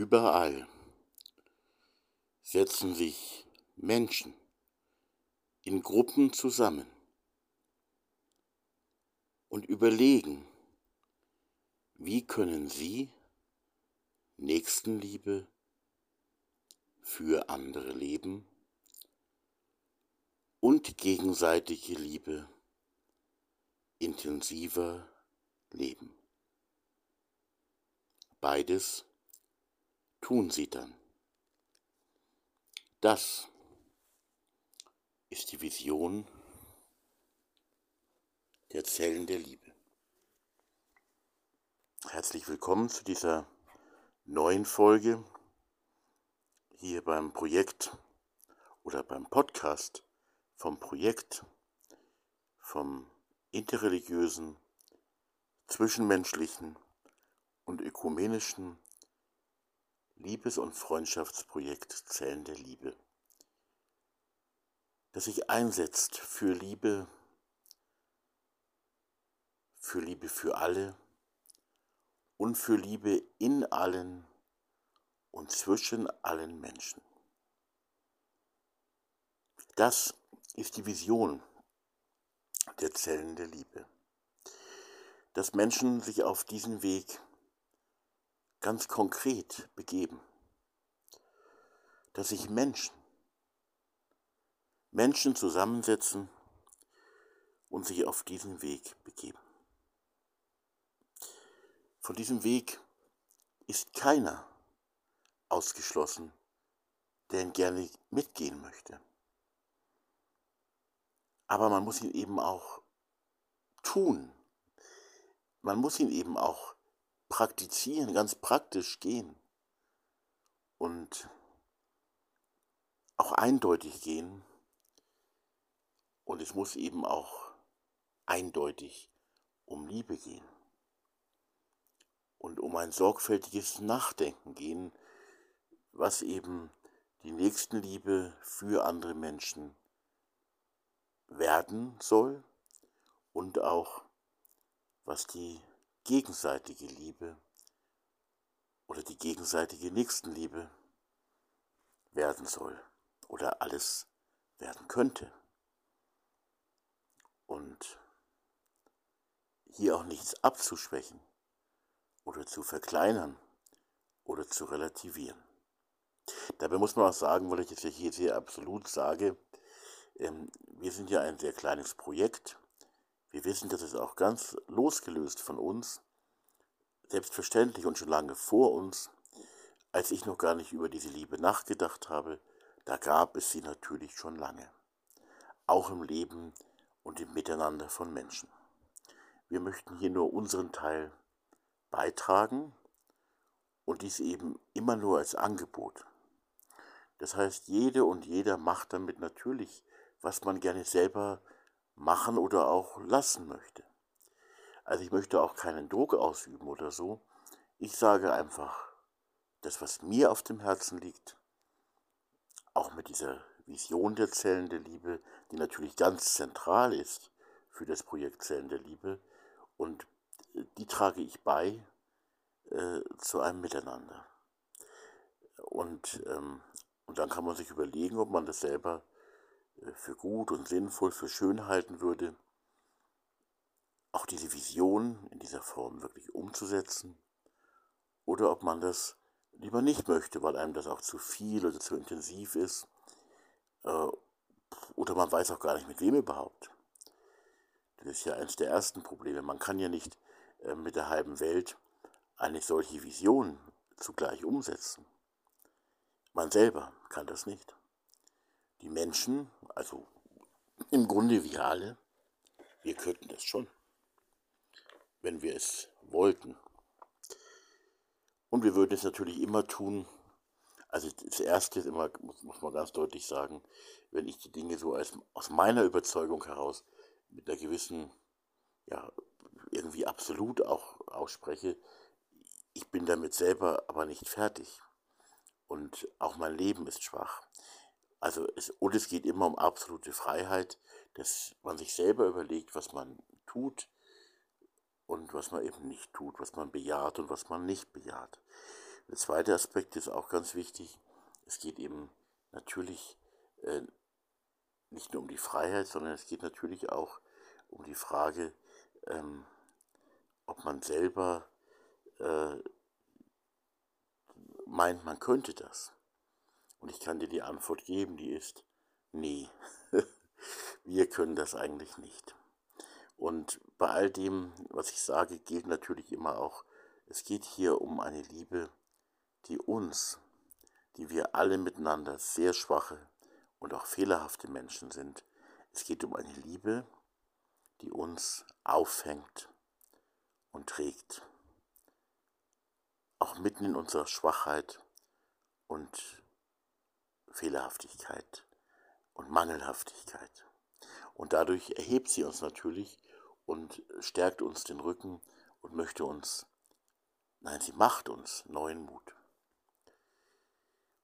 Überall setzen sich Menschen in Gruppen zusammen und überlegen, wie können sie Nächstenliebe für andere leben und gegenseitige Liebe intensiver leben. Beides tun sie dann. Das ist die Vision der Zellen der Liebe. Herzlich willkommen zu dieser neuen Folge hier beim Projekt oder beim Podcast vom Projekt vom interreligiösen, zwischenmenschlichen und ökumenischen Liebes- und Freundschaftsprojekt Zellen der Liebe, das sich einsetzt für Liebe, für Liebe für alle und für Liebe in allen und zwischen allen Menschen. Das ist die Vision der Zellen der Liebe, dass Menschen sich auf diesen Weg ganz konkret begeben. Dass sich Menschen, Menschen zusammensetzen und sich auf diesen Weg begeben. Von diesem Weg ist keiner ausgeschlossen, der ihn gerne mitgehen möchte. Aber man muss ihn eben auch tun. Man muss ihn eben auch praktizieren, ganz praktisch gehen und auch eindeutig gehen. Und es muss eben auch eindeutig um Liebe gehen und um ein sorgfältiges Nachdenken gehen, was eben die Nächstenliebe für andere Menschen werden soll und auch was die gegenseitige Liebe oder die gegenseitige Nächstenliebe werden soll oder alles werden könnte. Und hier auch nichts abzuschwächen oder zu verkleinern oder zu relativieren. Dabei muss man auch sagen, weil ich jetzt hier sehr absolut sage, ähm, wir sind ja ein sehr kleines Projekt wir wissen, dass es auch ganz losgelöst von uns, selbstverständlich und schon lange vor uns, als ich noch gar nicht über diese Liebe nachgedacht habe, da gab es sie natürlich schon lange. Auch im Leben und im Miteinander von Menschen. Wir möchten hier nur unseren Teil beitragen und dies eben immer nur als Angebot. Das heißt, jede und jeder macht damit natürlich, was man gerne selber machen oder auch lassen möchte. Also ich möchte auch keinen Druck ausüben oder so. Ich sage einfach das, was mir auf dem Herzen liegt, auch mit dieser Vision der Zellen der Liebe, die natürlich ganz zentral ist für das Projekt Zellen der Liebe. Und die trage ich bei äh, zu einem Miteinander. Und, ähm, und dann kann man sich überlegen, ob man das selber für gut und sinnvoll, für schön halten würde, auch diese Vision in dieser Form wirklich umzusetzen, oder ob man das lieber nicht möchte, weil einem das auch zu viel oder zu intensiv ist, äh, oder man weiß auch gar nicht, mit wem überhaupt. Das ist ja eines der ersten Probleme. Man kann ja nicht äh, mit der halben Welt eine solche Vision zugleich umsetzen. Man selber kann das nicht. Die Menschen, also im Grunde wir alle, wir könnten das schon, wenn wir es wollten. Und wir würden es natürlich immer tun. Also das Erste ist immer, muss, muss man ganz deutlich sagen, wenn ich die Dinge so als, aus meiner Überzeugung heraus mit einer gewissen, ja, irgendwie absolut auch ausspreche, ich bin damit selber aber nicht fertig. Und auch mein Leben ist schwach. Also es, und es geht immer um absolute Freiheit, dass man sich selber überlegt, was man tut und was man eben nicht tut, was man bejaht und was man nicht bejaht. Der zweite Aspekt ist auch ganz wichtig. Es geht eben natürlich äh, nicht nur um die Freiheit, sondern es geht natürlich auch um die Frage, ähm, ob man selber äh, meint, man könnte das. Und ich kann dir die Antwort geben, die ist, nee, wir können das eigentlich nicht. Und bei all dem, was ich sage, gilt natürlich immer auch, es geht hier um eine Liebe, die uns, die wir alle miteinander sehr schwache und auch fehlerhafte Menschen sind, es geht um eine Liebe, die uns auffängt und trägt auch mitten in unserer Schwachheit und Fehlerhaftigkeit und Mangelhaftigkeit. Und dadurch erhebt sie uns natürlich und stärkt uns den Rücken und möchte uns, nein, sie macht uns neuen Mut.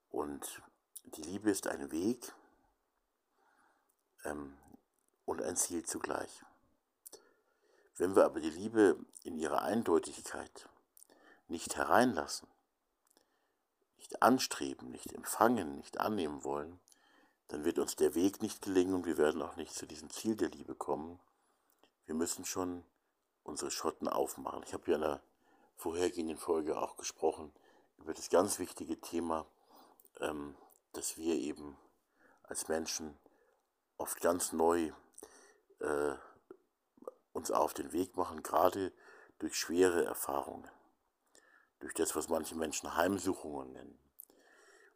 Und die Liebe ist ein Weg ähm, und ein Ziel zugleich. Wenn wir aber die Liebe in ihrer Eindeutigkeit nicht hereinlassen, nicht anstreben, nicht empfangen, nicht annehmen wollen, dann wird uns der Weg nicht gelingen und wir werden auch nicht zu diesem Ziel der Liebe kommen. Wir müssen schon unsere Schotten aufmachen. Ich habe ja in der vorhergehenden Folge auch gesprochen über das ganz wichtige Thema, ähm, dass wir eben als Menschen oft ganz neu äh, uns auf den Weg machen, gerade durch schwere Erfahrungen durch das, was manche Menschen Heimsuchungen nennen.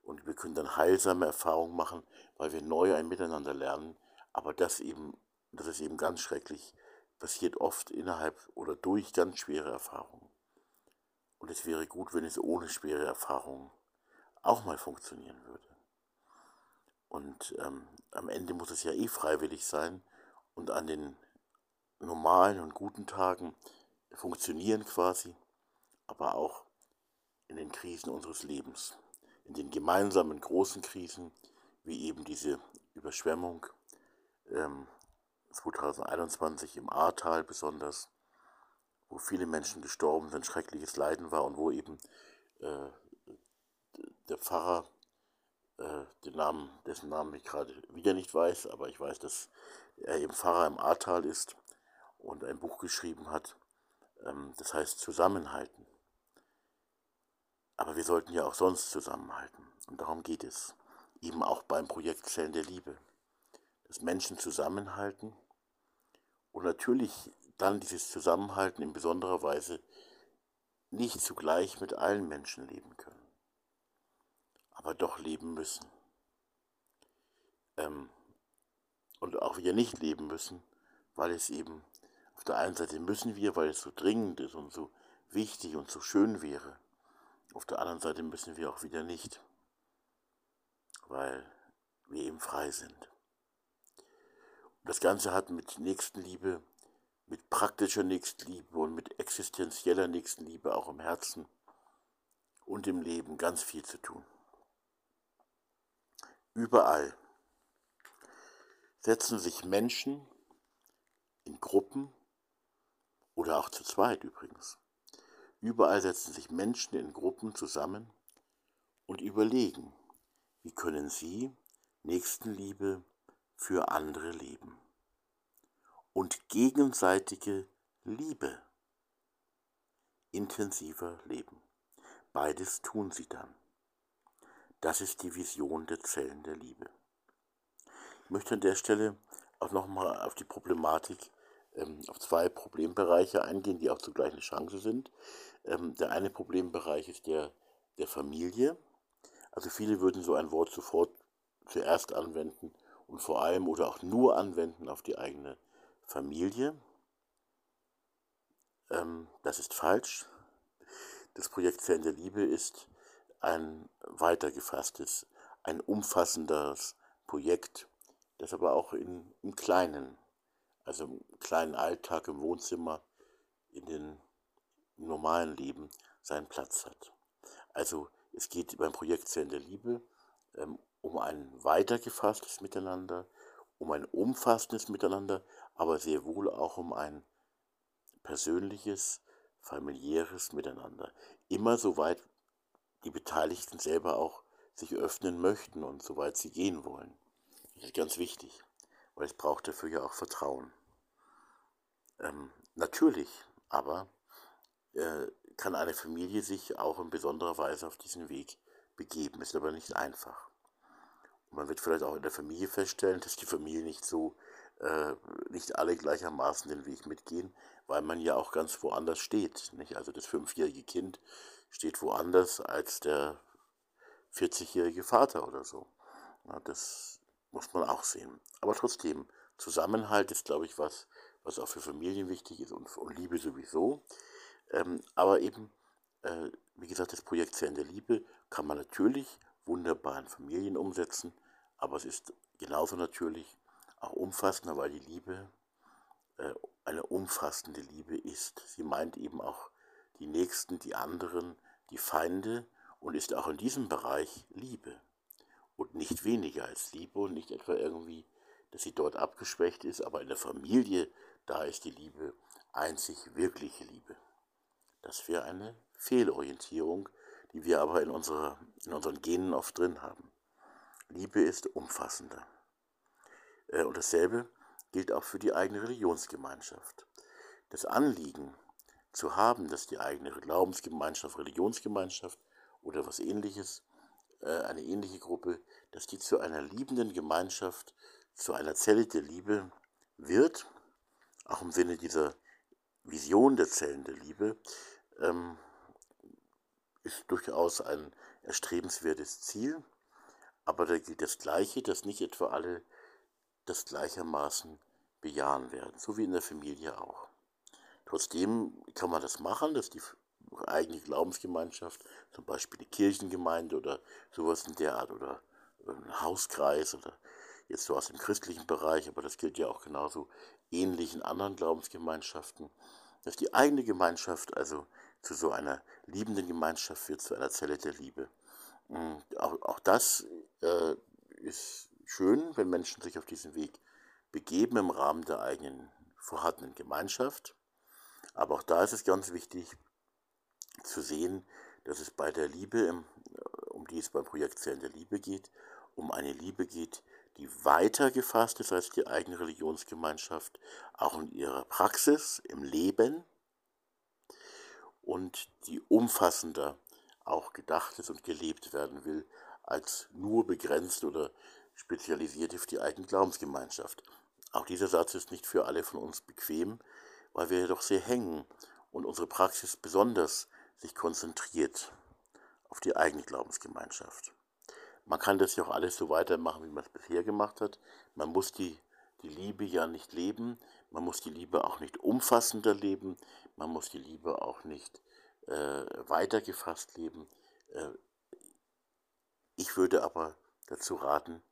Und wir können dann heilsame Erfahrungen machen, weil wir neu ein Miteinander lernen. Aber das eben, das ist eben ganz schrecklich, passiert oft innerhalb oder durch ganz schwere Erfahrungen. Und es wäre gut, wenn es ohne schwere Erfahrungen auch mal funktionieren würde. Und ähm, am Ende muss es ja eh freiwillig sein und an den normalen und guten Tagen funktionieren quasi, aber auch in den Krisen unseres Lebens, in den gemeinsamen großen Krisen, wie eben diese Überschwemmung ähm, 2021 im Ahrtal besonders, wo viele Menschen gestorben sind, schreckliches Leiden war und wo eben äh, der Pfarrer, äh, den Namen, dessen Namen ich gerade wieder nicht weiß, aber ich weiß, dass er eben Pfarrer im Ahrtal ist und ein Buch geschrieben hat, ähm, das heißt Zusammenhalten. Aber wir sollten ja auch sonst zusammenhalten. Und darum geht es. Eben auch beim Projekt Zellen der Liebe. Dass Menschen zusammenhalten und natürlich dann dieses Zusammenhalten in besonderer Weise nicht zugleich mit allen Menschen leben können. Aber doch leben müssen. Ähm, und auch wieder nicht leben müssen, weil es eben auf der einen Seite müssen wir, weil es so dringend ist und so wichtig und so schön wäre. Auf der anderen Seite müssen wir auch wieder nicht, weil wir eben frei sind. Und das Ganze hat mit Nächstenliebe, mit praktischer Nächstenliebe und mit existenzieller Nächstenliebe auch im Herzen und im Leben ganz viel zu tun. Überall setzen sich Menschen in Gruppen oder auch zu zweit übrigens Überall setzen sich Menschen in Gruppen zusammen und überlegen, wie können sie Nächstenliebe für andere leben. Und gegenseitige Liebe intensiver leben. Beides tun sie dann. Das ist die Vision der Zellen der Liebe. Ich möchte an der Stelle auch nochmal auf die Problematik, ähm, auf zwei Problembereiche eingehen, die auch zugleich eine Chance sind. Ähm, der eine Problembereich ist der der Familie. Also viele würden so ein Wort sofort zuerst anwenden und vor allem oder auch nur anwenden auf die eigene Familie. Ähm, das ist falsch. Das Projekt Zellen der Liebe ist ein weitergefasstes, ein umfassendes Projekt, das aber auch in, im Kleinen, also im kleinen Alltag, im Wohnzimmer, in den normalen Leben seinen Platz hat. Also es geht beim Projekt Zellen der Liebe ähm, um ein weitergefasstes Miteinander, um ein umfassendes Miteinander, aber sehr wohl auch um ein persönliches, familiäres Miteinander. Immer so weit die Beteiligten selber auch sich öffnen möchten und soweit sie gehen wollen. Das ist ganz wichtig, weil es braucht dafür ja auch Vertrauen. Ähm, natürlich, aber äh, kann eine Familie sich auch in besonderer Weise auf diesen Weg begeben. Ist aber nicht einfach. Und man wird vielleicht auch in der Familie feststellen, dass die Familie nicht so, äh, nicht alle gleichermaßen den Weg mitgehen, weil man ja auch ganz woanders steht. Nicht? Also das fünfjährige Kind steht woanders als der 40-jährige Vater oder so. Ja, das muss man auch sehen. Aber trotzdem, Zusammenhalt ist, glaube ich, was, was auch für Familien wichtig ist und, und Liebe sowieso. Ähm, aber eben, äh, wie gesagt, das Projekt Zellen der Liebe kann man natürlich wunderbar in Familien umsetzen, aber es ist genauso natürlich auch umfassender, weil die Liebe äh, eine umfassende Liebe ist. Sie meint eben auch die Nächsten, die anderen, die Feinde und ist auch in diesem Bereich Liebe. Und nicht weniger als Liebe und nicht etwa irgendwie, dass sie dort abgeschwächt ist, aber in der Familie, da ist die Liebe einzig wirkliche Liebe. Das wäre eine Fehlorientierung, die wir aber in, unserer, in unseren Genen oft drin haben. Liebe ist umfassender. Äh, und dasselbe gilt auch für die eigene Religionsgemeinschaft. Das Anliegen zu haben, dass die eigene Glaubensgemeinschaft, Religionsgemeinschaft oder was ähnliches, äh, eine ähnliche Gruppe, dass die zu einer liebenden Gemeinschaft, zu einer Zelle der Liebe wird, auch im Sinne dieser Vision der Zellen der Liebe, ähm, ist durchaus ein erstrebenswertes Ziel. Aber da gilt das Gleiche, dass nicht etwa alle das gleichermaßen bejahen werden, so wie in der Familie auch. Trotzdem kann man das machen, dass die eigene Glaubensgemeinschaft, zum Beispiel die Kirchengemeinde oder sowas in der Art oder ein Hauskreis oder jetzt so aus dem christlichen Bereich, aber das gilt ja auch genauso ähnlich in anderen Glaubensgemeinschaften, dass die eigene Gemeinschaft also zu so einer liebenden Gemeinschaft wird, zu einer Zelle der Liebe. Und auch, auch das äh, ist schön, wenn Menschen sich auf diesen Weg begeben im Rahmen der eigenen vorhandenen Gemeinschaft. Aber auch da ist es ganz wichtig zu sehen, dass es bei der Liebe, um die es beim Projekt Zellen der Liebe geht, um eine Liebe geht, die weiter gefasst ist als die eigene Religionsgemeinschaft, auch in ihrer Praxis, im Leben und die umfassender auch gedacht ist und gelebt werden will, als nur begrenzt oder spezialisiert auf die eigene Glaubensgemeinschaft. Auch dieser Satz ist nicht für alle von uns bequem, weil wir jedoch sehr hängen und unsere Praxis besonders sich konzentriert auf die eigene Glaubensgemeinschaft. Man kann das ja auch alles so weitermachen, wie man es bisher gemacht hat. Man muss die, die Liebe ja nicht leben, man muss die Liebe auch nicht umfassender leben, man muss die Liebe auch nicht äh, weitergefasst leben. Äh, ich würde aber dazu raten,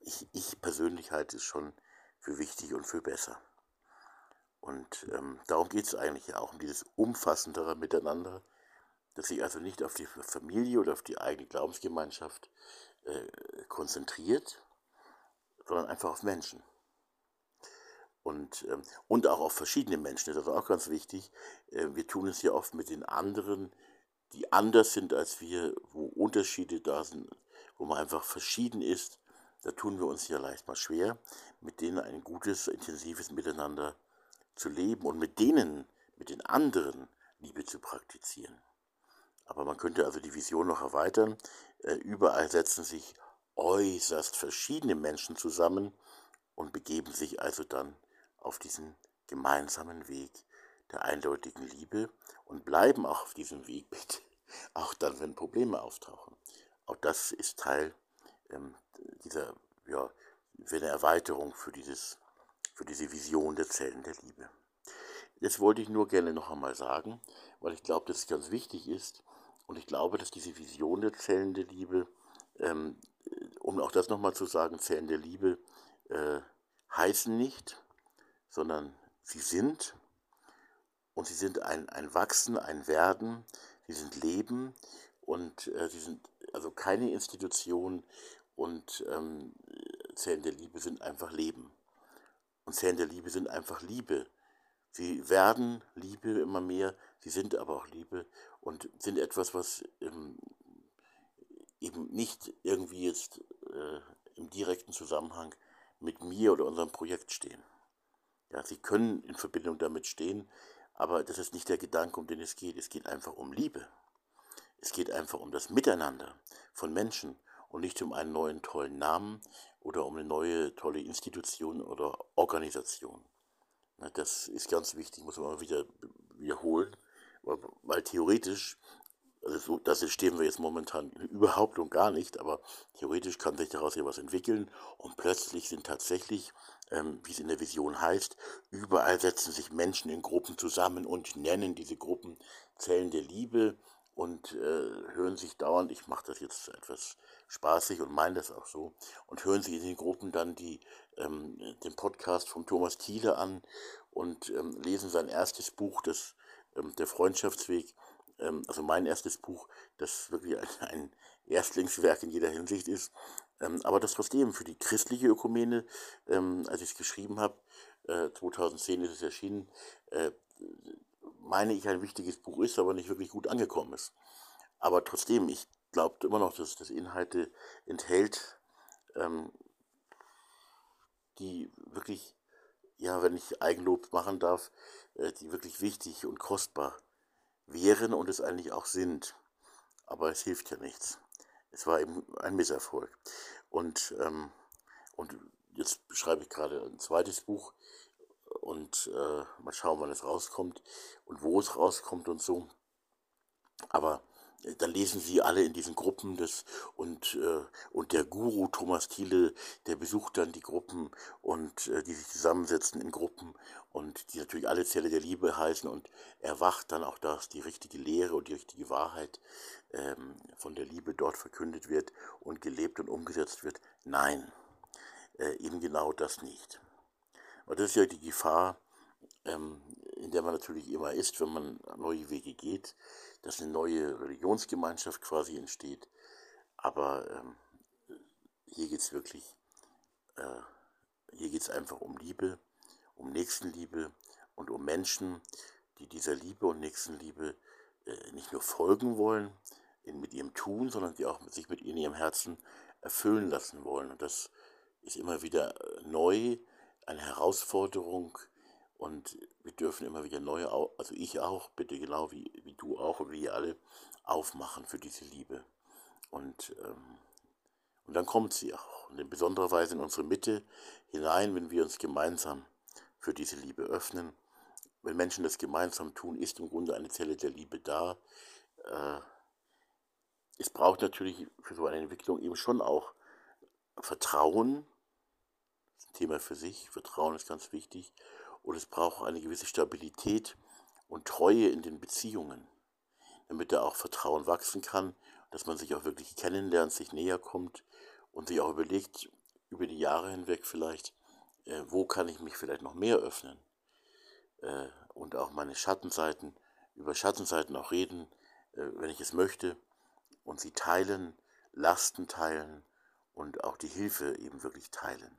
ich, ich persönlich halte es schon für wichtig und für besser. Und ähm, darum geht es eigentlich ja auch um dieses umfassendere Miteinander, dass sich also nicht auf die Familie oder auf die eigene Glaubensgemeinschaft äh, konzentriert, sondern einfach auf Menschen. Und, ähm, und auch auf verschiedene Menschen, das ist auch ganz wichtig. Äh, wir tun es ja oft mit den anderen, die anders sind als wir, wo Unterschiede da sind, wo man einfach verschieden ist. Da tun wir uns ja leicht mal schwer, mit denen ein gutes, intensives Miteinander zu leben und mit denen, mit den anderen Liebe zu praktizieren. Aber man könnte also die Vision noch erweitern. Äh, überall setzen sich äußerst verschiedene Menschen zusammen und begeben sich also dann auf diesen gemeinsamen Weg der eindeutigen Liebe und bleiben auch auf diesem Weg, bitte, auch dann, wenn Probleme auftauchen. Auch das ist Teil ähm, dieser, ja, eine Erweiterung für, dieses, für diese Vision der Zellen der Liebe. Das wollte ich nur gerne noch einmal sagen, weil ich glaube, dass es ganz wichtig ist, und ich glaube, dass diese Vision der Zellen der Liebe, ähm, um auch das nochmal zu sagen, Zellen der Liebe äh, heißen nicht, sondern sie sind. Und sie sind ein, ein Wachsen, ein Werden, sie sind Leben. Und äh, sie sind also keine Institution. Und ähm, Zellen der Liebe sind einfach Leben. Und Zellen der Liebe sind einfach Liebe. Sie werden Liebe immer mehr, sie sind aber auch Liebe und sind etwas, was ähm, eben nicht irgendwie jetzt äh, im direkten Zusammenhang mit mir oder unserem Projekt stehen. Ja, sie können in Verbindung damit stehen, aber das ist nicht der Gedanke, um den es geht. Es geht einfach um Liebe. Es geht einfach um das Miteinander von Menschen und nicht um einen neuen tollen Namen oder um eine neue tolle Institution oder Organisation. Das ist ganz wichtig, muss man mal wieder wiederholen, weil theoretisch, also so, das stehen wir jetzt momentan überhaupt und gar nicht, aber theoretisch kann sich daraus ja was entwickeln und plötzlich sind tatsächlich, ähm, wie es in der Vision heißt, überall setzen sich Menschen in Gruppen zusammen und nennen diese Gruppen Zellen der Liebe und äh, hören sich dauernd, ich mache das jetzt etwas spaßig und meine das auch so, und hören sich in den Gruppen dann die, ähm, den Podcast von Thomas Thiele an und ähm, lesen sein erstes Buch, das, ähm, Der Freundschaftsweg, ähm, also mein erstes Buch, das wirklich ein, ein Erstlingswerk in jeder Hinsicht ist, ähm, aber das trotzdem für die christliche Ökumene, ähm, als ich es geschrieben habe, äh, 2010 ist es erschienen, äh, meine ich, ein wichtiges Buch ist, aber nicht wirklich gut angekommen ist. Aber trotzdem, ich glaube immer noch, dass das Inhalte enthält, ähm, die wirklich, ja, wenn ich Eigenlob machen darf, die wirklich wichtig und kostbar wären und es eigentlich auch sind. Aber es hilft ja nichts. Es war eben ein Misserfolg. Und, ähm, und jetzt schreibe ich gerade ein zweites Buch, und äh, mal schauen, wann es rauskommt und wo es rauskommt und so. Aber äh, dann lesen sie alle in diesen Gruppen das und, äh, und der Guru Thomas Thiele, der besucht dann die Gruppen und äh, die sich zusammensetzen in Gruppen und die natürlich alle Zelle der Liebe heißen und erwacht dann auch, dass die richtige Lehre und die richtige Wahrheit ähm, von der Liebe dort verkündet wird und gelebt und umgesetzt wird. Nein, äh, eben genau das nicht. Und das ist ja die Gefahr, ähm, in der man natürlich immer ist, wenn man neue Wege geht, dass eine neue Religionsgemeinschaft quasi entsteht. Aber ähm, hier geht es wirklich, äh, hier geht es einfach um Liebe, um Nächstenliebe und um Menschen, die dieser Liebe und Nächstenliebe äh, nicht nur folgen wollen in, mit ihrem Tun, sondern die auch mit, sich mit in ihrem Herzen erfüllen lassen wollen. Und das ist immer wieder äh, neu eine Herausforderung und wir dürfen immer wieder neue, also ich auch, bitte genau wie, wie du auch und wir alle, aufmachen für diese Liebe. Und, ähm, und dann kommt sie auch. Und in besonderer Weise in unsere Mitte hinein, wenn wir uns gemeinsam für diese Liebe öffnen. Wenn Menschen das gemeinsam tun, ist im Grunde eine Zelle der Liebe da. Äh, es braucht natürlich für so eine Entwicklung eben schon auch Vertrauen, Thema für sich. Vertrauen ist ganz wichtig. Und es braucht eine gewisse Stabilität und Treue in den Beziehungen, damit da auch Vertrauen wachsen kann, dass man sich auch wirklich kennenlernt, sich näher kommt und sich auch überlegt, über die Jahre hinweg vielleicht, äh, wo kann ich mich vielleicht noch mehr öffnen äh, und auch meine Schattenseiten, über Schattenseiten auch reden, äh, wenn ich es möchte und sie teilen, Lasten teilen und auch die Hilfe eben wirklich teilen.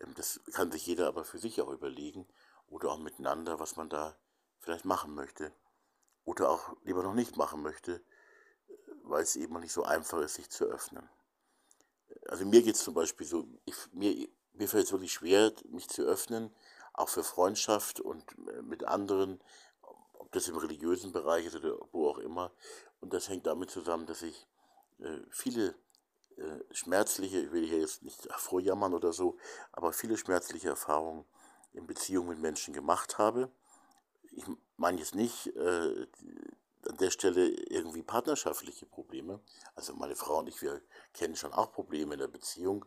Ähm, das kann sich jeder aber für sich auch überlegen oder auch miteinander, was man da vielleicht machen möchte oder auch lieber noch nicht machen möchte, weil es eben nicht so einfach ist, sich zu öffnen. Also mir geht es zum Beispiel so, ich, mir, mir fällt es wirklich schwer, mich zu öffnen, auch für Freundschaft und äh, mit anderen, ob das im religiösen Bereich ist oder wo auch immer. Und das hängt damit zusammen, dass ich äh, viele äh, schmerzliche, ich will hier jetzt nicht vorjammern oder so, aber viele schmerzliche Erfahrungen in Beziehungen mit Menschen gemacht habe. Ich meine jetzt nicht äh, an der Stelle irgendwie partnerschaftliche Probleme. Also meine Frau und ich, wir kennen schon auch Probleme in der Beziehung.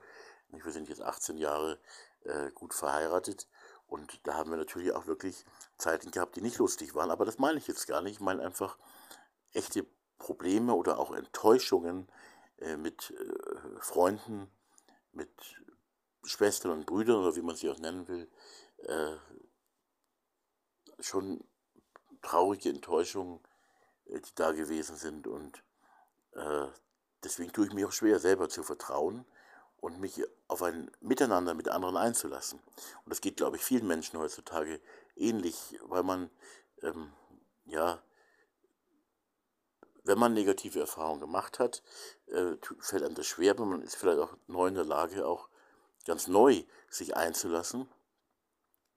Wir sind jetzt 18 Jahre äh, gut verheiratet und da haben wir natürlich auch wirklich Zeiten gehabt, die nicht lustig waren. Aber das meine ich jetzt gar nicht. Ich meine einfach echte Probleme oder auch Enttäuschungen äh, mit äh, Freunden, mit Schwestern und Brüdern oder wie man sie auch nennen will, äh, schon traurige Enttäuschungen, äh, die da gewesen sind. Und äh, deswegen tue ich mir auch schwer, selber zu vertrauen und mich auf ein Miteinander mit anderen einzulassen. Und das geht, glaube ich, vielen Menschen heutzutage ähnlich, weil man, ähm, ja, wenn man negative Erfahrungen gemacht hat, äh, fällt einem das schwer, aber man ist vielleicht auch neu in der Lage, auch ganz neu sich einzulassen.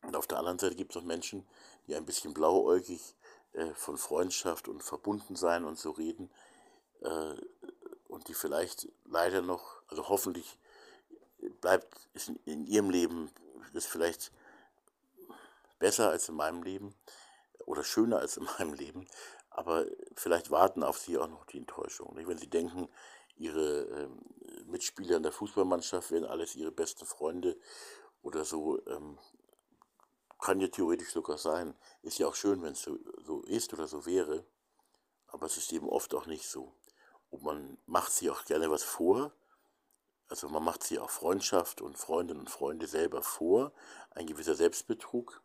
Und auf der anderen Seite gibt es auch Menschen, die ein bisschen blauäugig äh, von Freundschaft und Verbundensein und so reden äh, und die vielleicht leider noch, also hoffentlich bleibt es in ihrem Leben das vielleicht besser als in meinem Leben oder schöner als in meinem Leben, aber vielleicht warten auf sie auch noch die Enttäuschungen. Wenn sie denken, ihre ähm, Mitspieler in der Fußballmannschaft wären alles ihre besten Freunde oder so, ähm, kann ja theoretisch sogar sein. Ist ja auch schön, wenn es so, so ist oder so wäre, aber es ist eben oft auch nicht so. Und man macht sich auch gerne was vor, also man macht sich auch Freundschaft und Freundinnen und Freunde selber vor, ein gewisser Selbstbetrug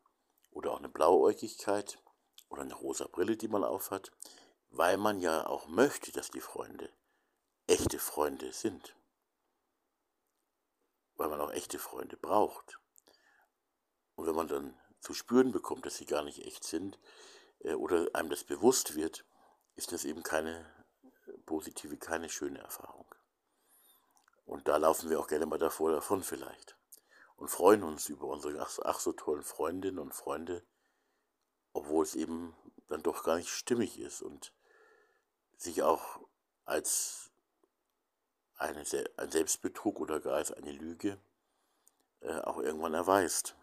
oder auch eine Blauäugigkeit oder eine rosa Brille, die man aufhat, weil man ja auch möchte, dass die Freunde echte Freunde sind. Weil man auch echte Freunde braucht. Und wenn man dann zu spüren bekommt, dass sie gar nicht echt sind, äh, oder einem das bewusst wird, ist das eben keine positive, keine schöne Erfahrung. Und da laufen wir auch gerne mal davor davon vielleicht. Und freuen uns über unsere ach, ach so tollen Freundinnen und Freunde, obwohl es eben dann doch gar nicht stimmig ist und sich auch als eine, ein Selbstbetrug oder gar als eine Lüge äh, auch irgendwann erweist.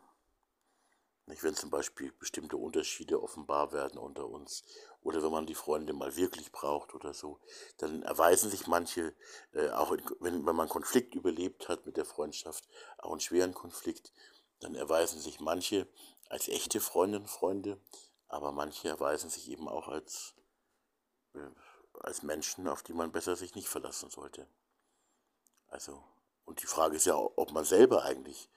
Nicht, wenn zum Beispiel bestimmte Unterschiede offenbar werden unter uns oder wenn man die Freunde mal wirklich braucht oder so, dann erweisen sich manche, äh, auch in, wenn, wenn man Konflikt überlebt hat mit der Freundschaft, auch einen schweren Konflikt, dann erweisen sich manche als echte Freundinnen und Freunde, aber manche erweisen sich eben auch als, äh, als Menschen, auf die man besser sich nicht verlassen sollte. Also, und die Frage ist ja, ob man selber eigentlich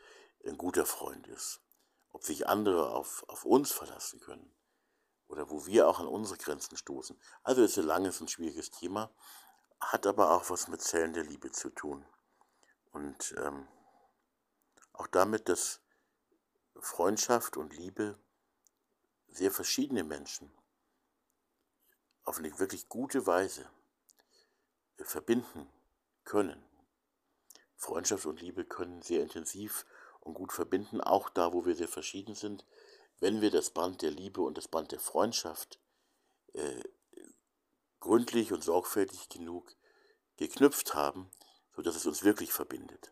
ein guter Freund ist ob sich andere auf, auf uns verlassen können oder wo wir auch an unsere Grenzen stoßen. Also ist ein langes und schwieriges Thema, hat aber auch was mit Zellen der Liebe zu tun. Und ähm, auch damit, dass Freundschaft und Liebe sehr verschiedene Menschen auf eine wirklich gute Weise verbinden können. Freundschaft und Liebe können sehr intensiv und gut verbinden, auch da, wo wir sehr verschieden sind, wenn wir das Band der Liebe und das Band der Freundschaft äh, gründlich und sorgfältig genug geknüpft haben, sodass es uns wirklich verbindet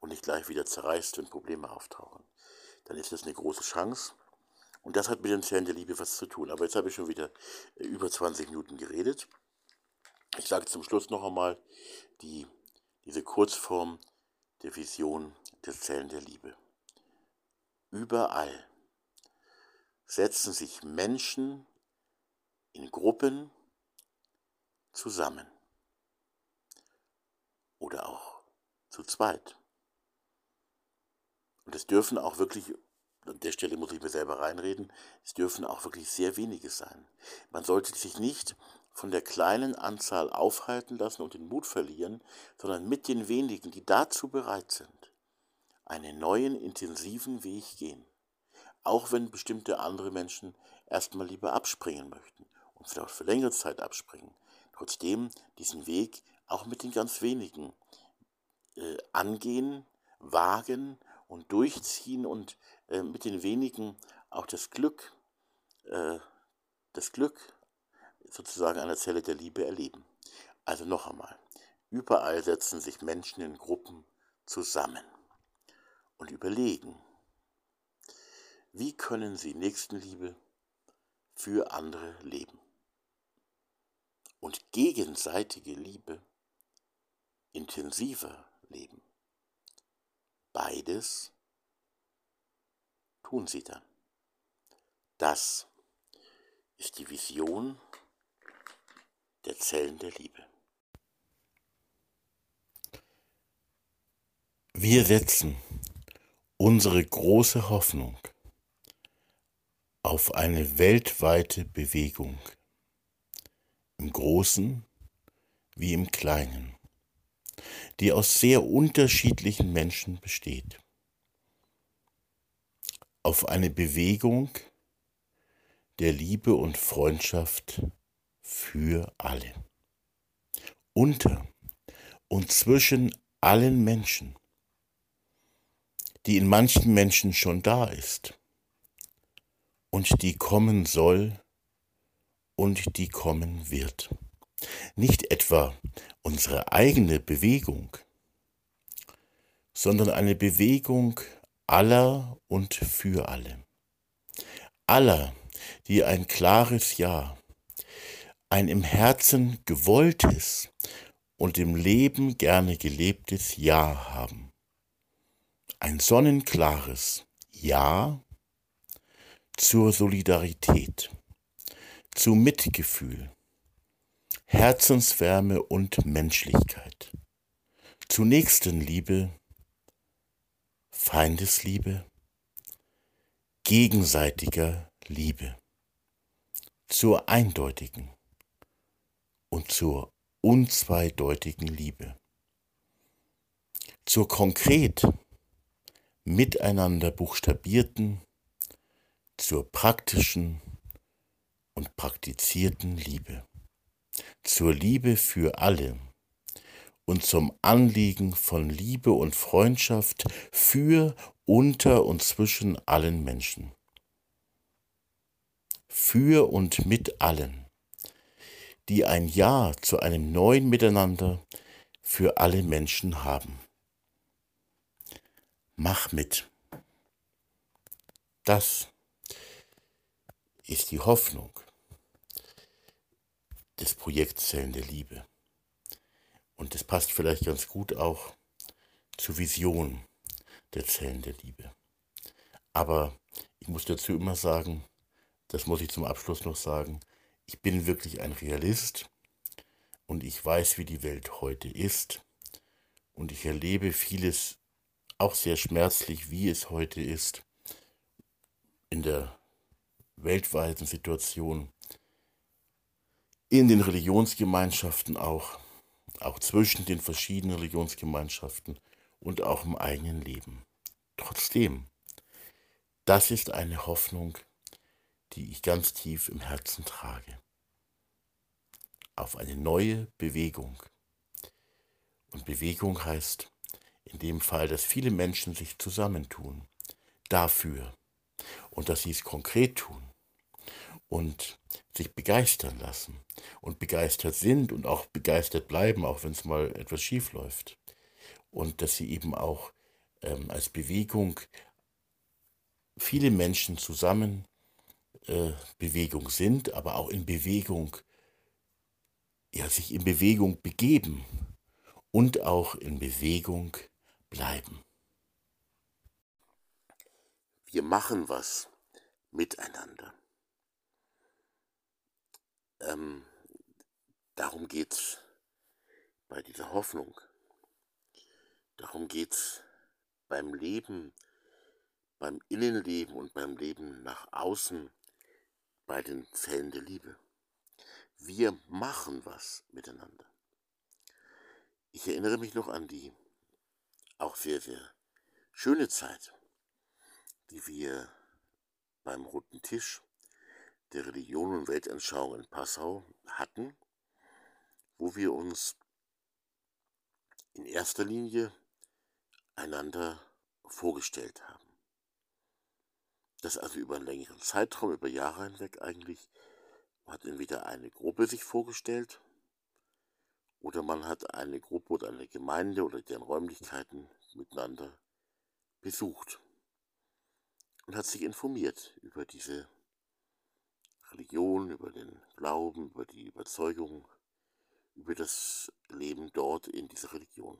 und nicht gleich wieder zerreißt, wenn Probleme auftauchen. Dann ist das eine große Chance. Und das hat mit den Zellen der Liebe was zu tun. Aber jetzt habe ich schon wieder äh, über 20 Minuten geredet. Ich sage zum Schluss noch einmal die, diese Kurzform der Vision der Zellen der Liebe. Überall setzen sich Menschen in Gruppen zusammen oder auch zu zweit. Und es dürfen auch wirklich, an der Stelle muss ich mir selber reinreden, es dürfen auch wirklich sehr wenige sein. Man sollte sich nicht von der kleinen Anzahl aufhalten lassen und den Mut verlieren, sondern mit den wenigen, die dazu bereit sind, einen neuen, intensiven Weg gehen. Auch wenn bestimmte andere Menschen erstmal lieber abspringen möchten und vielleicht für längere Zeit abspringen. Trotzdem diesen Weg auch mit den ganz wenigen äh, angehen, wagen und durchziehen und äh, mit den wenigen auch das Glück, äh, das Glück sozusagen einer Zelle der Liebe erleben. Also noch einmal, überall setzen sich Menschen in Gruppen zusammen und überlegen, wie können sie Nächstenliebe für andere leben und gegenseitige Liebe intensiver leben. Beides tun sie dann. Das ist die Vision der Zellen der Liebe. Wir setzen unsere große Hoffnung auf eine weltweite Bewegung, im Großen wie im Kleinen, die aus sehr unterschiedlichen Menschen besteht. Auf eine Bewegung der Liebe und Freundschaft für alle. Unter und zwischen allen Menschen, die in manchen Menschen schon da ist und die kommen soll und die kommen wird. Nicht etwa unsere eigene Bewegung, sondern eine Bewegung aller und für alle. Aller, die ein klares Ja, ein im Herzen gewolltes und im Leben gerne gelebtes Ja haben. Ein sonnenklares Ja zur Solidarität, zu Mitgefühl, Herzenswärme und Menschlichkeit, zu Nächstenliebe, Feindesliebe, gegenseitiger Liebe, zur eindeutigen und zur unzweideutigen Liebe, zur konkret miteinander buchstabierten, zur praktischen und praktizierten Liebe, zur Liebe für alle und zum Anliegen von Liebe und Freundschaft für, unter und zwischen allen Menschen. Für und mit allen, die ein Ja zu einem neuen Miteinander für alle Menschen haben. Mach mit. Das ist die Hoffnung des Projekts Zellen der Liebe. Und das passt vielleicht ganz gut auch zur Vision der Zellen der Liebe. Aber ich muss dazu immer sagen, das muss ich zum Abschluss noch sagen, ich bin wirklich ein Realist und ich weiß, wie die Welt heute ist und ich erlebe vieles auch sehr schmerzlich, wie es heute ist in der weltweiten Situation, in den Religionsgemeinschaften auch auch zwischen den verschiedenen Religionsgemeinschaften und auch im eigenen Leben. Trotzdem, das ist eine Hoffnung, die ich ganz tief im Herzen trage. Auf eine neue Bewegung. Und Bewegung heißt in dem Fall, dass viele Menschen sich zusammentun dafür und dass sie es konkret tun und sich begeistern lassen und begeistert sind und auch begeistert bleiben, auch wenn es mal etwas schief läuft. Und dass sie eben auch ähm, als Bewegung viele Menschen zusammen äh, Bewegung sind, aber auch in Bewegung, ja, sich in Bewegung begeben und auch in Bewegung bleiben. Wir machen was miteinander. Ähm, darum geht's bei dieser Hoffnung. Darum geht's beim Leben, beim Innenleben und beim Leben nach außen, bei den Zellen der Liebe. Wir machen was miteinander. Ich erinnere mich noch an die auch sehr, sehr schöne Zeit, die wir beim roten Tisch der Religion und Weltanschauung in Passau hatten, wo wir uns in erster Linie einander vorgestellt haben. Das also über einen längeren Zeitraum, über Jahre hinweg eigentlich, hat entweder eine Gruppe sich vorgestellt oder man hat eine Gruppe oder eine Gemeinde oder deren Räumlichkeiten miteinander besucht und hat sich informiert über diese Religion, über den Glauben, über die Überzeugung, über das Leben dort in dieser Religion.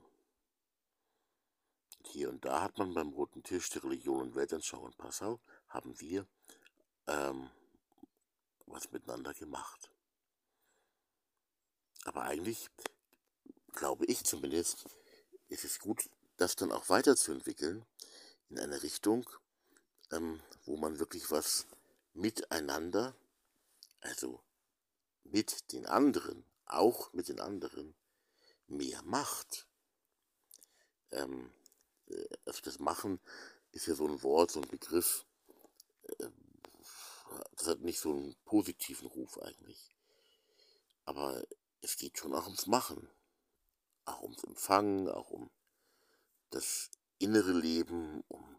Und hier und da hat man beim Roten Tisch der Religion und Weltanschauung in Passau, haben wir ähm, was miteinander gemacht. Aber eigentlich, glaube ich zumindest, ist es gut, das dann auch weiterzuentwickeln in eine Richtung, ähm, wo man wirklich was miteinander also mit den anderen, auch mit den anderen, mehr macht. Ähm, äh, also das Machen ist ja so ein Wort, so ein Begriff, äh, das hat nicht so einen positiven Ruf eigentlich. Aber es geht schon auch ums Machen, auch ums Empfangen, auch um das innere Leben, um,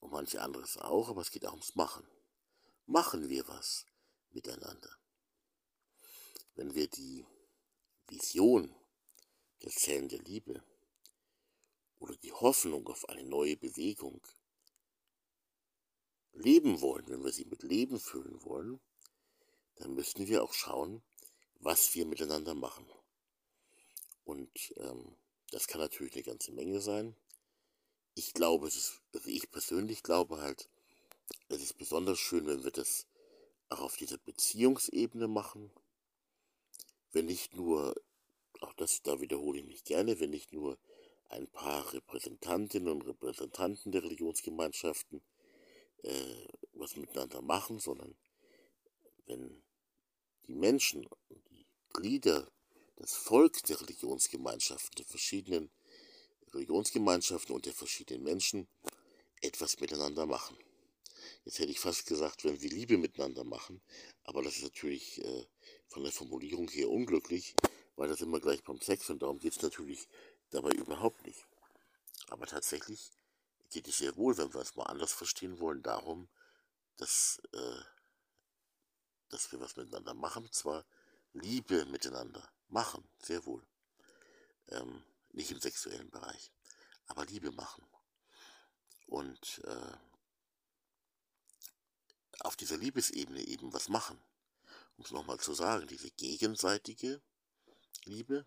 um manche anderes auch, aber es geht auch ums Machen. Machen wir was miteinander. Wenn wir die Vision der Zellen der Liebe oder die Hoffnung auf eine neue Bewegung leben wollen, wenn wir sie mit Leben füllen wollen, dann müssen wir auch schauen, was wir miteinander machen. Und ähm, das kann natürlich eine ganze Menge sein. Ich glaube, ist, also ich persönlich glaube halt, es ist besonders schön, wenn wir das auch auf dieser Beziehungsebene machen. Wenn nicht nur, auch das, da wiederhole ich mich gerne, wenn nicht nur ein paar Repräsentantinnen und Repräsentanten der Religionsgemeinschaften äh, was miteinander machen, sondern wenn die Menschen und die Glieder, das Volk der Religionsgemeinschaften, der verschiedenen Religionsgemeinschaften und der verschiedenen Menschen etwas miteinander machen. Jetzt hätte ich fast gesagt, wenn sie Liebe miteinander machen, aber das ist natürlich äh, von der Formulierung her unglücklich, weil das immer gleich beim Sex und darum geht es natürlich dabei überhaupt nicht. Aber tatsächlich geht es sehr wohl, wenn wir es mal anders verstehen wollen, darum, dass, äh, dass wir was miteinander machen, zwar Liebe miteinander machen, sehr wohl. Ähm, nicht im sexuellen Bereich, aber Liebe machen. Und äh, auf dieser Liebesebene eben was machen. Um es nochmal zu sagen, diese gegenseitige Liebe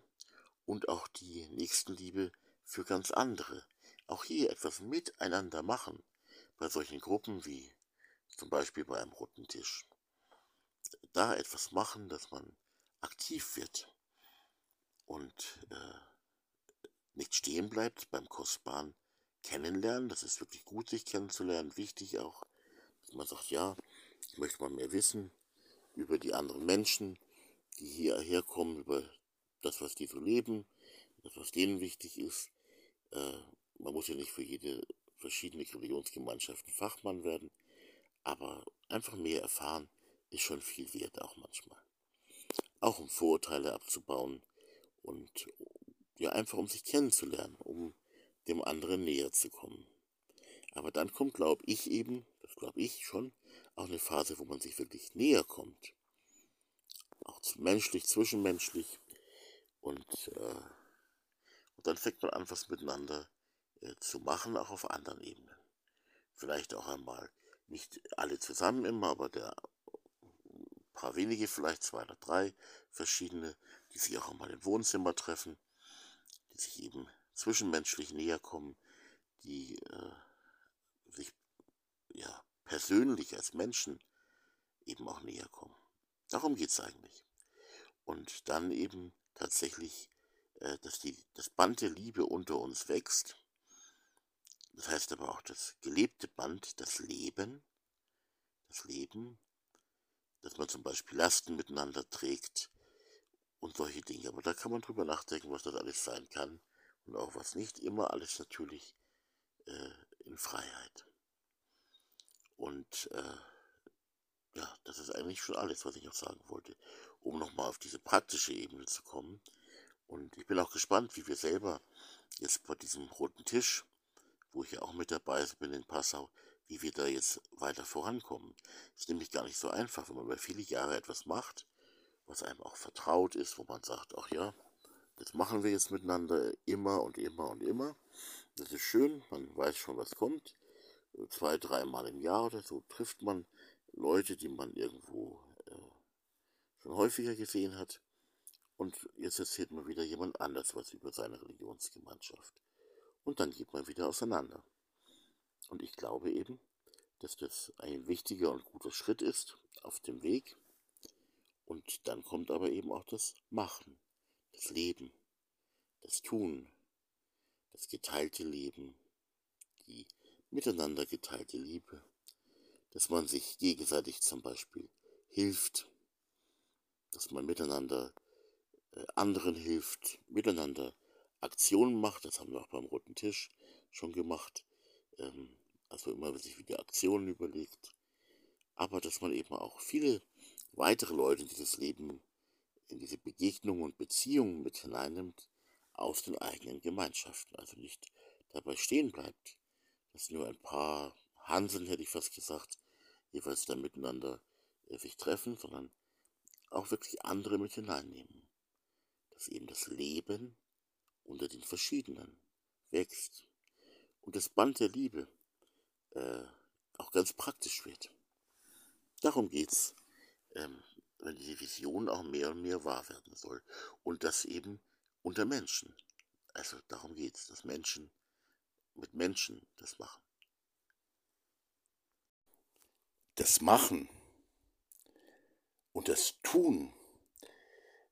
und auch die Nächstenliebe für ganz andere. Auch hier etwas miteinander machen, bei solchen Gruppen wie zum Beispiel bei einem roten Tisch. Da etwas machen, dass man aktiv wird und äh, nicht stehen bleibt beim kostbaren Kennenlernen. Das ist wirklich gut, sich kennenzulernen. Wichtig auch, dass man sagt, ja, ich möchte mal mehr wissen über die anderen Menschen, die hierher kommen, über das, was die so leben, das, was denen wichtig ist. Äh, man muss ja nicht für jede verschiedene Religionsgemeinschaft Fachmann werden, aber einfach mehr erfahren ist schon viel wert auch manchmal. Auch um Vorurteile abzubauen und ja einfach um sich kennenzulernen, um dem anderen näher zu kommen. Aber dann kommt, glaube ich eben, das glaube ich schon, auch eine Phase, wo man sich wirklich näher kommt. Auch menschlich, zwischenmenschlich. Und, äh, und dann fängt man an, was miteinander äh, zu machen, auch auf anderen Ebenen. Vielleicht auch einmal nicht alle zusammen immer, aber der paar wenige, vielleicht zwei oder drei verschiedene, die sich auch einmal im Wohnzimmer treffen, die sich eben zwischenmenschlich näher kommen, die äh, sich ja persönlich als Menschen eben auch näher kommen. Darum geht es eigentlich. Und dann eben tatsächlich, äh, dass die, das Band der Liebe unter uns wächst das heißt aber auch das gelebte Band, das Leben, das Leben, dass man zum Beispiel Lasten miteinander trägt und solche Dinge. Aber da kann man drüber nachdenken, was das alles sein kann und auch was nicht. Immer alles natürlich äh, in Freiheit. Und äh, ja, das ist eigentlich schon alles, was ich noch sagen wollte, um nochmal auf diese praktische Ebene zu kommen. Und ich bin auch gespannt, wie wir selber jetzt bei diesem roten Tisch wo ich ja auch mit dabei bin in Passau, wie wir da jetzt weiter vorankommen. Ist nämlich gar nicht so einfach, wenn man über viele Jahre etwas macht, was einem auch vertraut ist, wo man sagt, ach ja, das machen wir jetzt miteinander immer und immer und immer. Das ist schön, man weiß schon, was kommt. Zwei, dreimal im Jahr oder so trifft man Leute, die man irgendwo äh, schon häufiger gesehen hat. Und jetzt erzählt man wieder jemand anders was über seine Religionsgemeinschaft und dann geht man wieder auseinander. Und ich glaube eben, dass das ein wichtiger und guter Schritt ist auf dem Weg. Und dann kommt aber eben auch das Machen, das Leben, das Tun, das geteilte Leben, die miteinander geteilte Liebe, dass man sich gegenseitig zum Beispiel hilft, dass man miteinander äh, anderen hilft, miteinander Aktionen macht, das haben wir auch beim Roten Tisch schon gemacht, ähm, also immer sich wieder Aktionen überlegt, aber dass man eben auch viele weitere Leute in dieses Leben, in diese Begegnungen und Beziehungen mit hineinnimmt aus den eigenen Gemeinschaften. Also nicht dabei stehen bleibt, dass nur ein paar Hanseln, hätte ich fast gesagt, jeweils da miteinander äh, sich treffen, sondern auch wirklich andere mit hineinnehmen. Dass eben das Leben unter den Verschiedenen wächst und das Band der Liebe äh, auch ganz praktisch wird. Darum geht's, ähm, wenn diese Vision auch mehr und mehr wahr werden soll. Und das eben unter Menschen. Also darum geht's, dass Menschen mit Menschen das machen. Das Machen und das Tun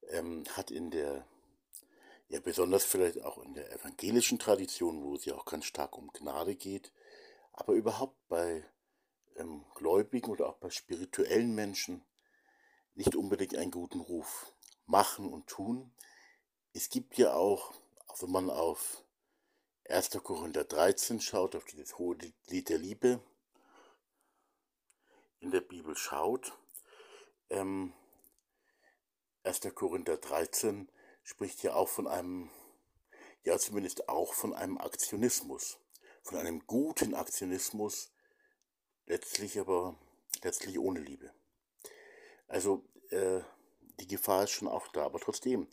ähm, hat in der, ja besonders vielleicht auch in der evangelischen Tradition, wo es ja auch ganz stark um Gnade geht, aber überhaupt bei ähm, Gläubigen oder auch bei spirituellen Menschen nicht unbedingt einen guten Ruf. Machen und tun. Es gibt ja auch, auch wenn man auf 1. Korinther 13 schaut, auf dieses hohe Lied der Liebe in der Bibel schaut, ähm, 1. Korinther 13 spricht ja auch von einem, ja zumindest auch von einem Aktionismus, von einem guten Aktionismus, letztlich aber letztlich ohne Liebe. Also äh, die Gefahr ist schon auch da, aber trotzdem,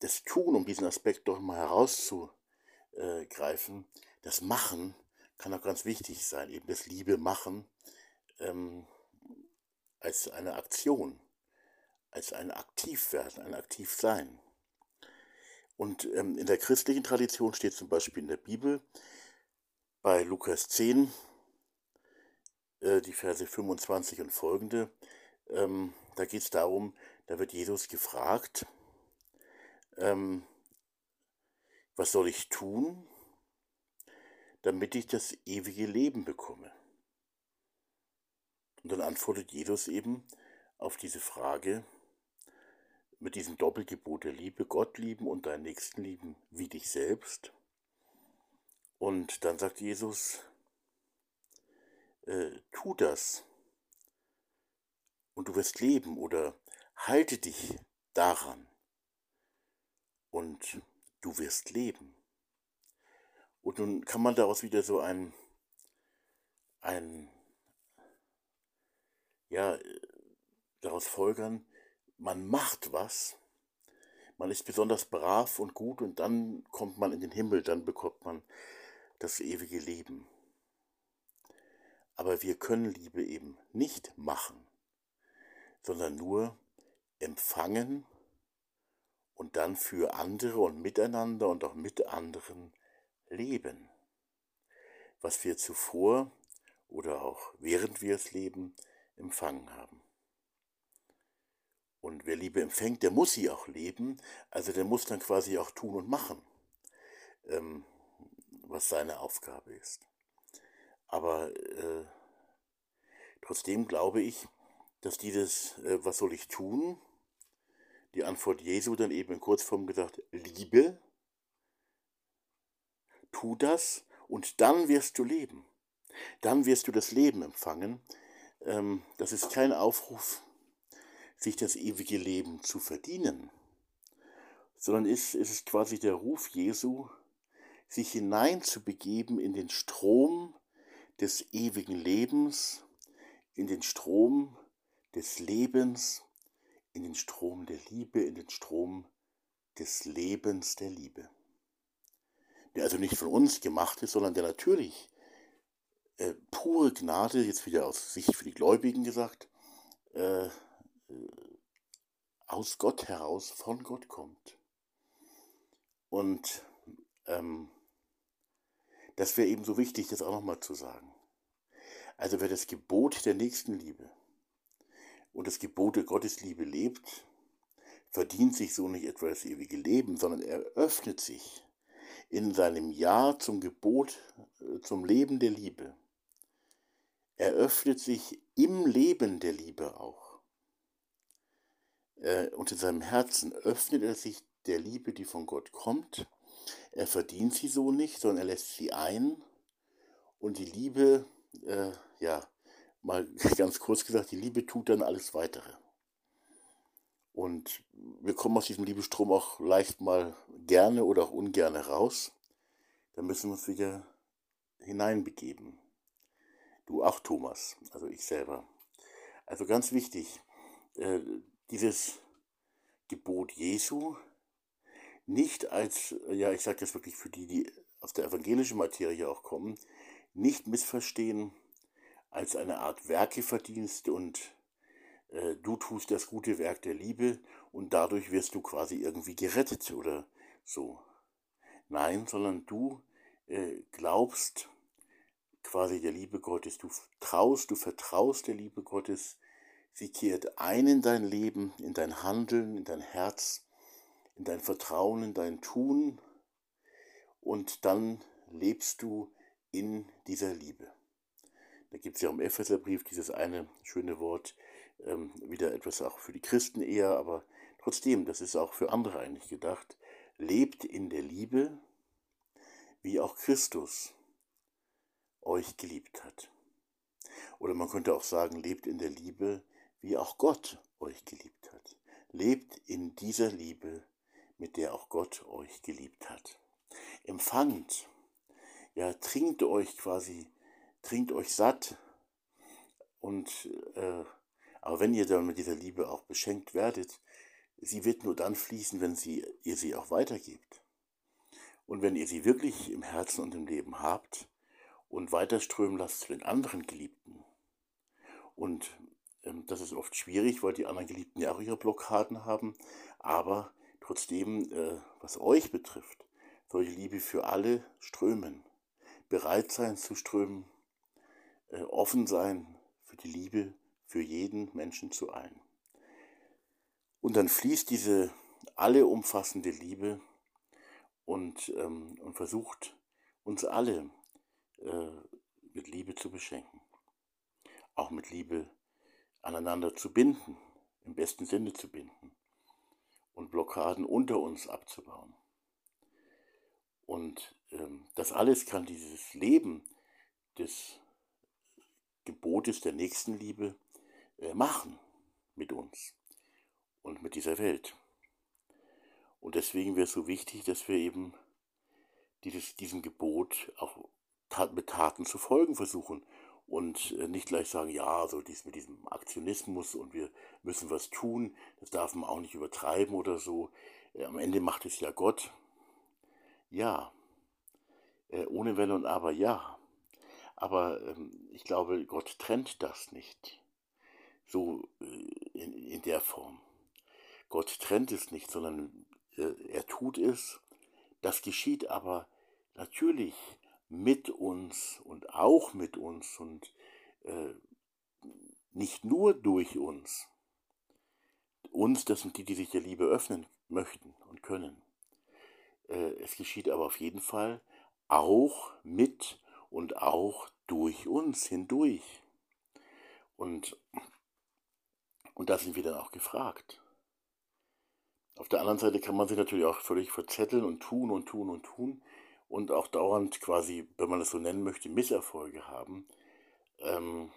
das Tun, um diesen Aspekt doch mal herauszugreifen, das Machen kann auch ganz wichtig sein, eben das Liebe machen ähm, als eine Aktion, als ein Aktivwerden, ein Aktivsein. Und ähm, in der christlichen Tradition steht zum Beispiel in der Bibel bei Lukas 10, äh, die Verse 25 und folgende, ähm, da geht es darum, da wird Jesus gefragt, ähm, was soll ich tun, damit ich das ewige Leben bekomme? Und dann antwortet Jesus eben auf diese Frage mit diesem Doppelgebot der Liebe, Gott lieben und deinen Nächsten lieben wie dich selbst. Und dann sagt Jesus, äh, tu das und du wirst leben oder halte dich daran und du wirst leben. Und nun kann man daraus wieder so ein, ein ja, daraus folgern, man macht was, man ist besonders brav und gut und dann kommt man in den Himmel, dann bekommt man das ewige Leben. Aber wir können Liebe eben nicht machen sondern nur empfangen und dann für andere und miteinander und auch mit anderen leben. Was wir zuvor oder auch während wir es leben empfangen haben. Und wer Liebe empfängt, der muss sie auch leben, also der muss dann quasi auch tun und machen, ähm, was seine Aufgabe ist. Aber äh, trotzdem glaube ich, dass dieses, äh, was soll ich tun? Die Antwort Jesu dann eben in Kurzform gesagt, Liebe, tu das und dann wirst du leben. Dann wirst du das Leben empfangen. Ähm, das ist kein Aufruf, sich das ewige Leben zu verdienen, sondern ist, ist es quasi der Ruf Jesu, sich hineinzubegeben in den Strom des ewigen Lebens, in den Strom des Lebens in den Strom der Liebe, in den Strom des Lebens der Liebe. Der also nicht von uns gemacht ist, sondern der natürlich äh, pure Gnade, jetzt wieder aus Sicht für die Gläubigen gesagt, äh, äh, aus Gott heraus, von Gott kommt. Und ähm, das wäre eben so wichtig, das auch nochmal zu sagen. Also wer das Gebot der Nächstenliebe, und das Gebote Gottes Liebe lebt, verdient sich so nicht etwa das ewige Leben, sondern er öffnet sich in seinem Ja zum Gebot, äh, zum Leben der Liebe. Er öffnet sich im Leben der Liebe auch. Äh, und in seinem Herzen öffnet er sich der Liebe, die von Gott kommt. Er verdient sie so nicht, sondern er lässt sie ein. Und die Liebe, äh, ja, mal ganz kurz gesagt, die Liebe tut dann alles weitere. Und wir kommen aus diesem Liebestrom auch leicht mal gerne oder auch ungerne raus. Da müssen wir uns wieder hineinbegeben. Du auch, Thomas, also ich selber. Also ganz wichtig, äh, dieses Gebot Jesu nicht als, ja, ich sage das wirklich für die, die aus der evangelischen Materie auch kommen, nicht missverstehen als eine Art Werkeverdienst und äh, du tust das gute Werk der Liebe und dadurch wirst du quasi irgendwie gerettet oder so. Nein, sondern du äh, glaubst quasi der Liebe Gottes, du traust, du vertraust der Liebe Gottes, sie kehrt ein in dein Leben, in dein Handeln, in dein Herz, in dein Vertrauen, in dein Tun und dann lebst du in dieser Liebe. Da gibt es ja im Epheserbrief dieses eine schöne Wort, ähm, wieder etwas auch für die Christen eher, aber trotzdem, das ist auch für andere eigentlich gedacht. Lebt in der Liebe, wie auch Christus euch geliebt hat. Oder man könnte auch sagen, lebt in der Liebe, wie auch Gott euch geliebt hat. Lebt in dieser Liebe, mit der auch Gott euch geliebt hat. Empfangt, ja, trinkt euch quasi, trinkt euch satt. Und, äh, aber wenn ihr dann mit dieser Liebe auch beschenkt werdet, sie wird nur dann fließen, wenn sie, ihr sie auch weitergebt. Und wenn ihr sie wirklich im Herzen und im Leben habt und weiterströmen lasst zu den anderen Geliebten. Und ähm, das ist oft schwierig, weil die anderen Geliebten ja auch ihre Blockaden haben. Aber trotzdem, äh, was euch betrifft, soll die Liebe für alle strömen. Bereit sein zu strömen, äh, offen sein für die Liebe für jeden Menschen zu allen. Und dann fließt diese alle umfassende Liebe und, ähm, und versucht uns alle äh, mit Liebe zu beschenken. Auch mit Liebe aneinander zu binden, im besten Sinne zu binden und Blockaden unter uns abzubauen. Und ähm, das alles kann dieses Leben des Gebotes der Nächstenliebe äh, machen mit uns und mit dieser Welt. Und deswegen wäre es so wichtig, dass wir eben dieses, diesem Gebot auch mit Taten zu folgen versuchen und äh, nicht gleich sagen, ja, so dies mit diesem Aktionismus und wir müssen was tun, das darf man auch nicht übertreiben oder so. Äh, am Ende macht es ja Gott. Ja, äh, ohne Wenn und Aber ja. Aber ähm, ich glaube, Gott trennt das nicht so in, in der Form. Gott trennt es nicht, sondern er tut es. Das geschieht aber natürlich mit uns und auch mit uns und äh, nicht nur durch uns. Uns, das sind die, die sich der Liebe öffnen möchten und können. Äh, es geschieht aber auf jeden Fall auch mit und auch durch uns hindurch. Und, und da sind wir dann auch gefragt. Auf der anderen Seite kann man sich natürlich auch völlig verzetteln und tun und tun und tun und auch dauernd quasi, wenn man es so nennen möchte, Misserfolge haben. Ähm,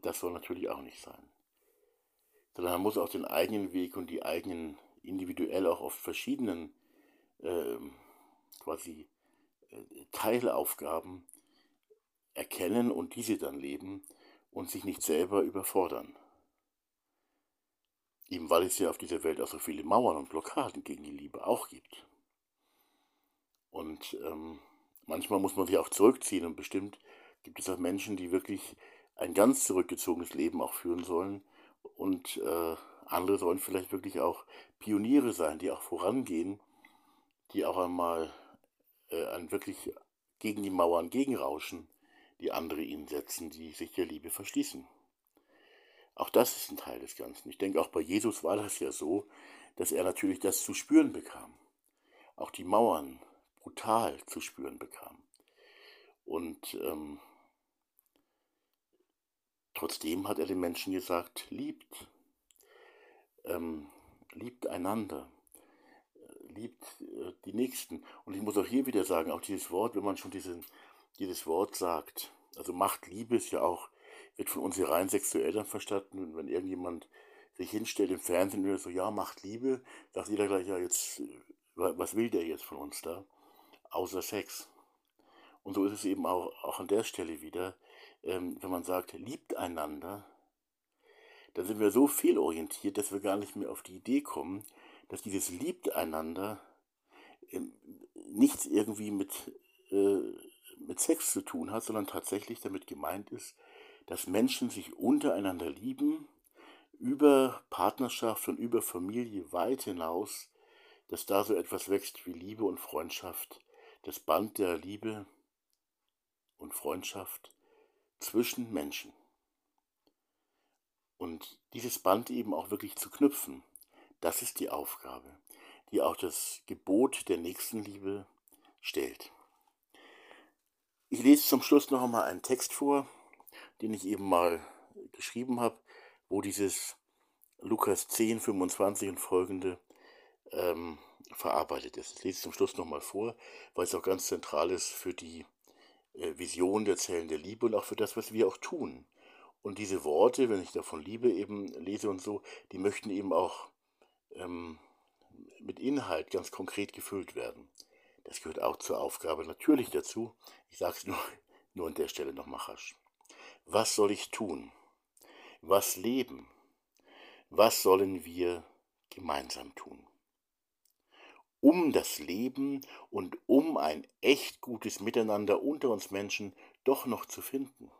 das soll natürlich auch nicht sein. Sondern man muss auch den eigenen Weg und die eigenen individuell auch oft verschiedenen äh, quasi äh, Teilaufgaben erkennen und diese dann leben und sich nicht selber überfordern. Eben weil es ja auf dieser Welt auch so viele Mauern und Blockaden gegen die Liebe auch gibt. Und ähm, manchmal muss man sich auch zurückziehen und bestimmt gibt es auch Menschen, die wirklich ein ganz zurückgezogenes Leben auch führen sollen und äh, andere sollen vielleicht wirklich auch Pioniere sein, die auch vorangehen, die auch einmal äh, ein wirklich gegen die Mauern gegenrauschen, die andere ihnen setzen, die sich der Liebe verschließen. Auch das ist ein Teil des Ganzen. Ich denke, auch bei Jesus war das ja so, dass er natürlich das zu spüren bekam. Auch die Mauern brutal zu spüren bekam. Und ähm, trotzdem hat er den Menschen gesagt, liebt, ähm, liebt einander, liebt äh, die Nächsten. Und ich muss auch hier wieder sagen, auch dieses Wort, wenn man schon diesen, dieses Wort sagt, also Macht, Liebe ist ja auch wird von uns hier rein sexuell dann verstanden. wenn irgendjemand sich hinstellt im Fernsehen und so, ja, macht Liebe, sagt jeder gleich, ja, jetzt, äh, was will der jetzt von uns da? Außer Sex. Und so ist es eben auch, auch an der Stelle wieder, ähm, wenn man sagt, liebt einander, dann sind wir so fehlorientiert, dass wir gar nicht mehr auf die Idee kommen, dass dieses liebt einander ähm, nichts irgendwie mit, äh, mit Sex zu tun hat, sondern tatsächlich damit gemeint ist, dass Menschen sich untereinander lieben, über Partnerschaft und über Familie weit hinaus, dass da so etwas wächst wie Liebe und Freundschaft, das Band der Liebe und Freundschaft zwischen Menschen. Und dieses Band eben auch wirklich zu knüpfen, das ist die Aufgabe, die auch das Gebot der Nächstenliebe stellt. Ich lese zum Schluss noch einmal einen Text vor, den ich eben mal geschrieben habe, wo dieses Lukas 10, 25 und folgende ähm, verarbeitet ist. Ich lese es zum Schluss nochmal vor, weil es auch ganz zentral ist für die äh, Vision der Zellen der Liebe und auch für das, was wir auch tun. Und diese Worte, wenn ich davon Liebe eben lese und so, die möchten eben auch ähm, mit Inhalt ganz konkret gefüllt werden. Das gehört auch zur Aufgabe natürlich dazu. Ich sage es nur, nur an der Stelle noch mal rasch. Was soll ich tun? Was leben? Was sollen wir gemeinsam tun? Um das Leben und um ein echt gutes Miteinander unter uns Menschen doch noch zu finden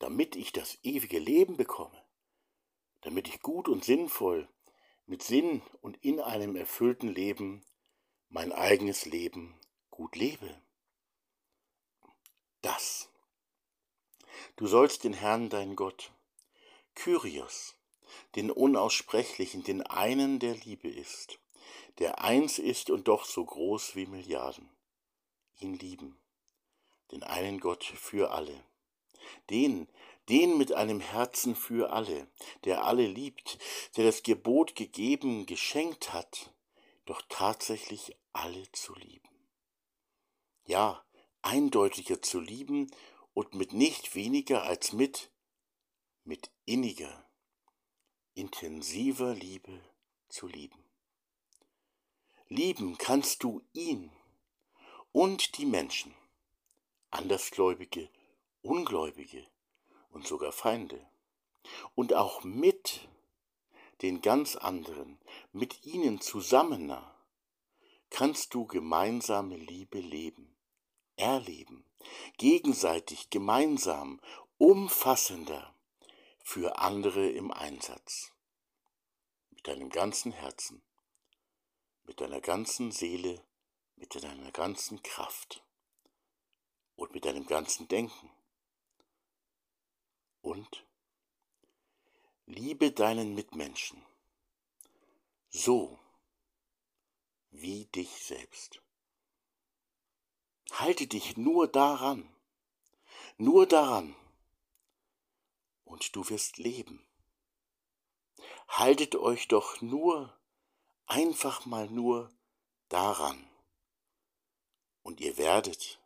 damit ich das ewige Leben bekomme, damit ich gut und sinnvoll, mit Sinn und in einem erfüllten Leben mein eigenes Leben gut lebe. Das. Du sollst den Herrn, dein Gott, Kyrios, den Unaussprechlichen, den einen, der Liebe ist, der eins ist und doch so groß wie Milliarden, ihn lieben, den einen Gott für alle den, den mit einem Herzen für alle, der alle liebt, der das Gebot gegeben, geschenkt hat, doch tatsächlich alle zu lieben. Ja, eindeutiger zu lieben und mit nicht weniger als mit, mit inniger, intensiver Liebe zu lieben. Lieben kannst du ihn und die Menschen, Andersgläubige Ungläubige und sogar Feinde. Und auch mit den ganz anderen, mit ihnen zusammener, kannst du gemeinsame Liebe leben, erleben, gegenseitig, gemeinsam, umfassender, für andere im Einsatz. Mit deinem ganzen Herzen, mit deiner ganzen Seele, mit deiner ganzen Kraft und mit deinem ganzen Denken und liebe deinen Mitmenschen so wie dich selbst. Halte dich nur daran, nur daran, und du wirst leben. Haltet euch doch nur, einfach mal nur daran, und ihr werdet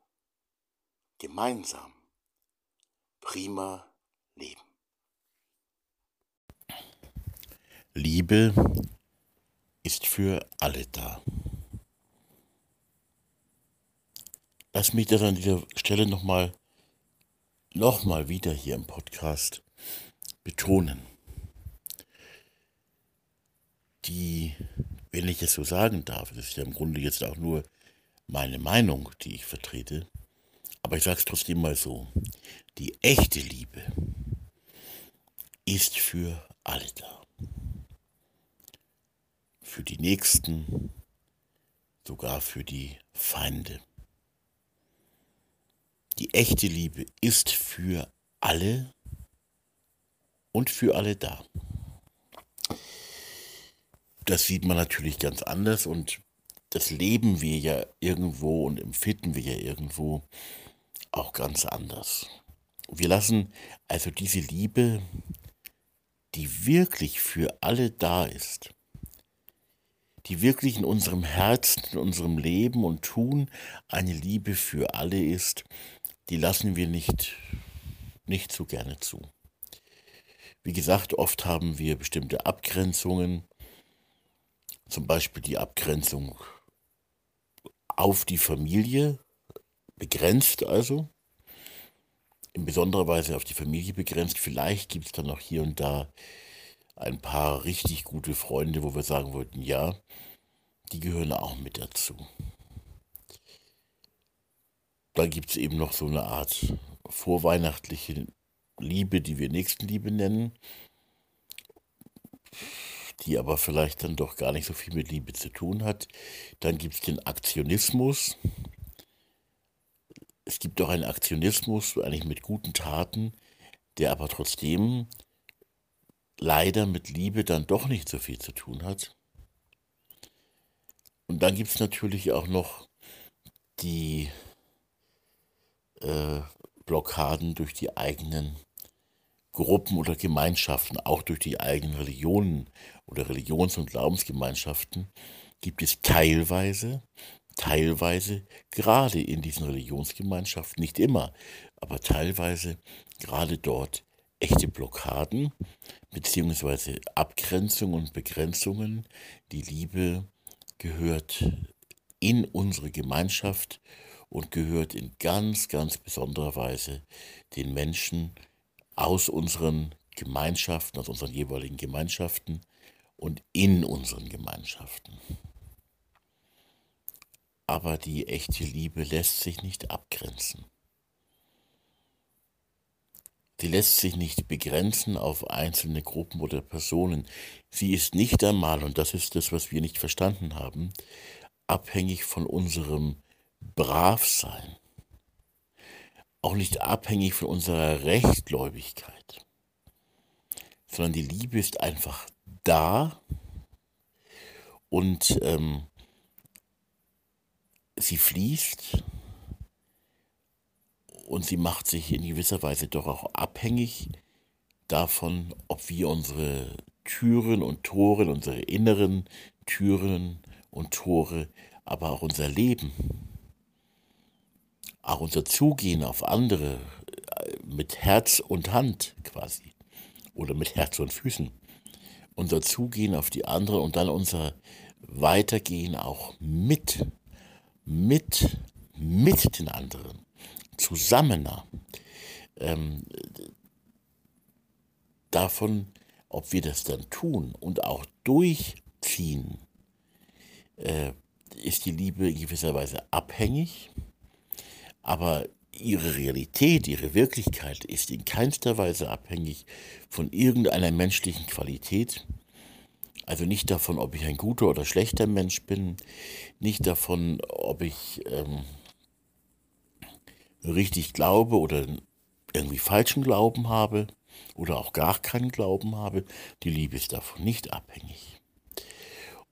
gemeinsam prima leben. Liebe ist für alle da. Lass mich das an dieser Stelle nochmal noch mal wieder hier im Podcast betonen. Die, wenn ich es so sagen darf, das ist ja im Grunde jetzt auch nur meine Meinung, die ich vertrete, aber ich sage es trotzdem mal so, die echte Liebe ist für alle da. Für die Nächsten, sogar für die Feinde. Die echte Liebe ist für alle und für alle da. Das sieht man natürlich ganz anders und das leben wir ja irgendwo und empfinden wir ja irgendwo auch ganz anders. Wir lassen also diese Liebe die wirklich für alle da ist, die wirklich in unserem Herzen, in unserem Leben und Tun eine Liebe für alle ist, die lassen wir nicht, nicht so gerne zu. Wie gesagt, oft haben wir bestimmte Abgrenzungen, zum Beispiel die Abgrenzung auf die Familie, begrenzt also, in besonderer Weise auf die Familie begrenzt. Vielleicht gibt es dann auch hier und da ein paar richtig gute Freunde, wo wir sagen wollten, ja, die gehören auch mit dazu. Dann gibt es eben noch so eine Art vorweihnachtliche Liebe, die wir Nächstenliebe nennen, die aber vielleicht dann doch gar nicht so viel mit Liebe zu tun hat. Dann gibt es den Aktionismus. Es gibt auch einen Aktionismus, eigentlich mit guten Taten, der aber trotzdem leider mit Liebe dann doch nicht so viel zu tun hat. Und dann gibt es natürlich auch noch die äh, Blockaden durch die eigenen Gruppen oder Gemeinschaften, auch durch die eigenen Religionen oder Religions- und Glaubensgemeinschaften, gibt es teilweise, teilweise gerade in diesen Religionsgemeinschaften, nicht immer, aber teilweise gerade dort echte Blockaden beziehungsweise Abgrenzungen und Begrenzungen. Die Liebe gehört in unsere Gemeinschaft und gehört in ganz, ganz besonderer Weise den Menschen aus unseren Gemeinschaften, aus unseren jeweiligen Gemeinschaften und in unseren Gemeinschaften. Aber die echte Liebe lässt sich nicht abgrenzen. Sie lässt sich nicht begrenzen auf einzelne Gruppen oder Personen. Sie ist nicht einmal, und das ist das, was wir nicht verstanden haben, abhängig von unserem brav sein, auch nicht abhängig von unserer Rechtgläubigkeit, sondern die Liebe ist einfach da und ähm, sie fließt und sie macht sich in gewisser Weise doch auch abhängig davon, ob wir unsere Türen und Tore, unsere inneren Türen und Tore, aber auch unser Leben auch unser Zugehen auf andere äh, mit Herz und Hand quasi oder mit Herz und Füßen, unser Zugehen auf die anderen und dann unser Weitergehen auch mit, mit, mit den anderen, zusammener. Ähm, davon, ob wir das dann tun und auch durchziehen, äh, ist die Liebe in gewisser Weise abhängig aber ihre Realität, ihre Wirklichkeit ist in keinster Weise abhängig von irgendeiner menschlichen Qualität. Also nicht davon, ob ich ein guter oder schlechter Mensch bin, nicht davon, ob ich ähm, richtig glaube oder irgendwie falschen Glauben habe oder auch gar keinen Glauben habe. Die Liebe ist davon nicht abhängig.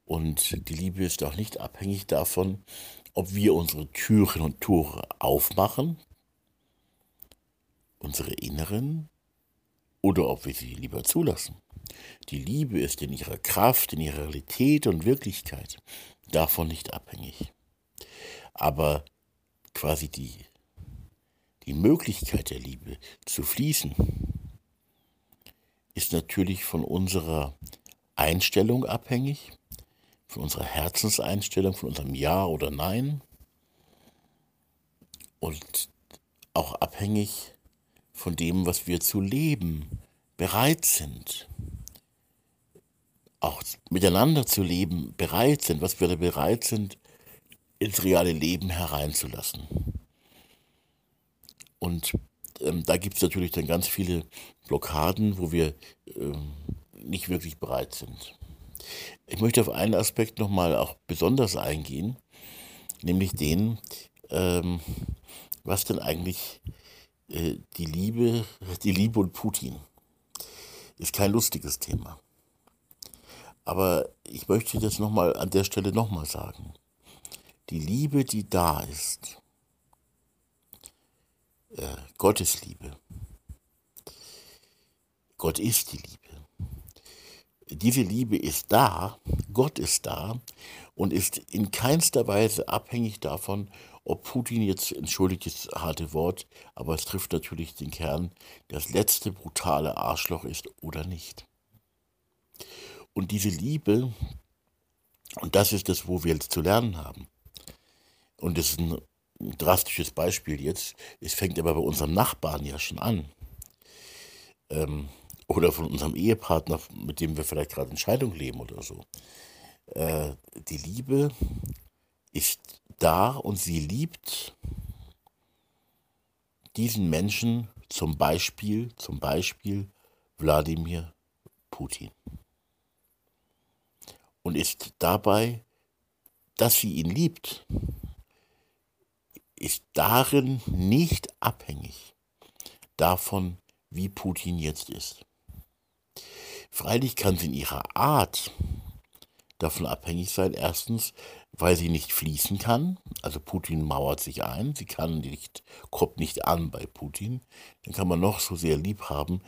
Und die Liebe ist auch nicht abhängig davon, ob wir unsere Türen und Tore aufmachen, unsere inneren, oder ob wir sie lieber zulassen. Die Liebe ist in ihrer Kraft, in ihrer Realität und Wirklichkeit davon nicht abhängig. Aber quasi die, die Möglichkeit der Liebe zu fließen, ist natürlich von unserer Einstellung abhängig, von unserer Herzenseinstellung, von unserem Ja oder Nein und auch abhängig von dem, was wir zu leben bereit sind. Auch miteinander zu leben bereit sind, was wir da bereit sind, ins reale Leben hereinzulassen. Und ähm, da gibt es natürlich dann ganz viele Blockaden, wo wir ähm, nicht wirklich bereit sind. Ich möchte auf einen Aspekt nochmal auch besonders eingehen, nämlich den, ähm, was denn eigentlich äh, die Liebe, die Liebe und Putin ist kein lustiges Thema. Aber ich möchte das nochmal an der Stelle nochmal sagen. Die Liebe, die da ist, äh, Gottes Liebe, Gott ist die Liebe diese Liebe ist da, Gott ist da und ist in keinster Weise abhängig davon, ob Putin jetzt, entschuldigt das harte Wort, aber es trifft natürlich den Kern, das letzte brutale Arschloch ist oder nicht. Und diese Liebe, und das ist das, wo wir jetzt zu lernen haben. Und das ist ein drastisches Beispiel jetzt. Es fängt aber bei unserem Nachbarn ja schon an. Ähm, oder von unserem Ehepartner, mit dem wir vielleicht gerade in Scheidung leben oder so. Äh, die Liebe ist da und sie liebt diesen Menschen zum Beispiel, zum Beispiel Wladimir Putin. Und ist dabei, dass sie ihn liebt, ist darin nicht abhängig davon, wie Putin jetzt ist. Freilich kann sie in ihrer Art davon abhängig sein, erstens, weil sie nicht fließen kann, also Putin mauert sich ein, sie kann nicht, kommt nicht an bei Putin, dann kann man noch so sehr lieb haben,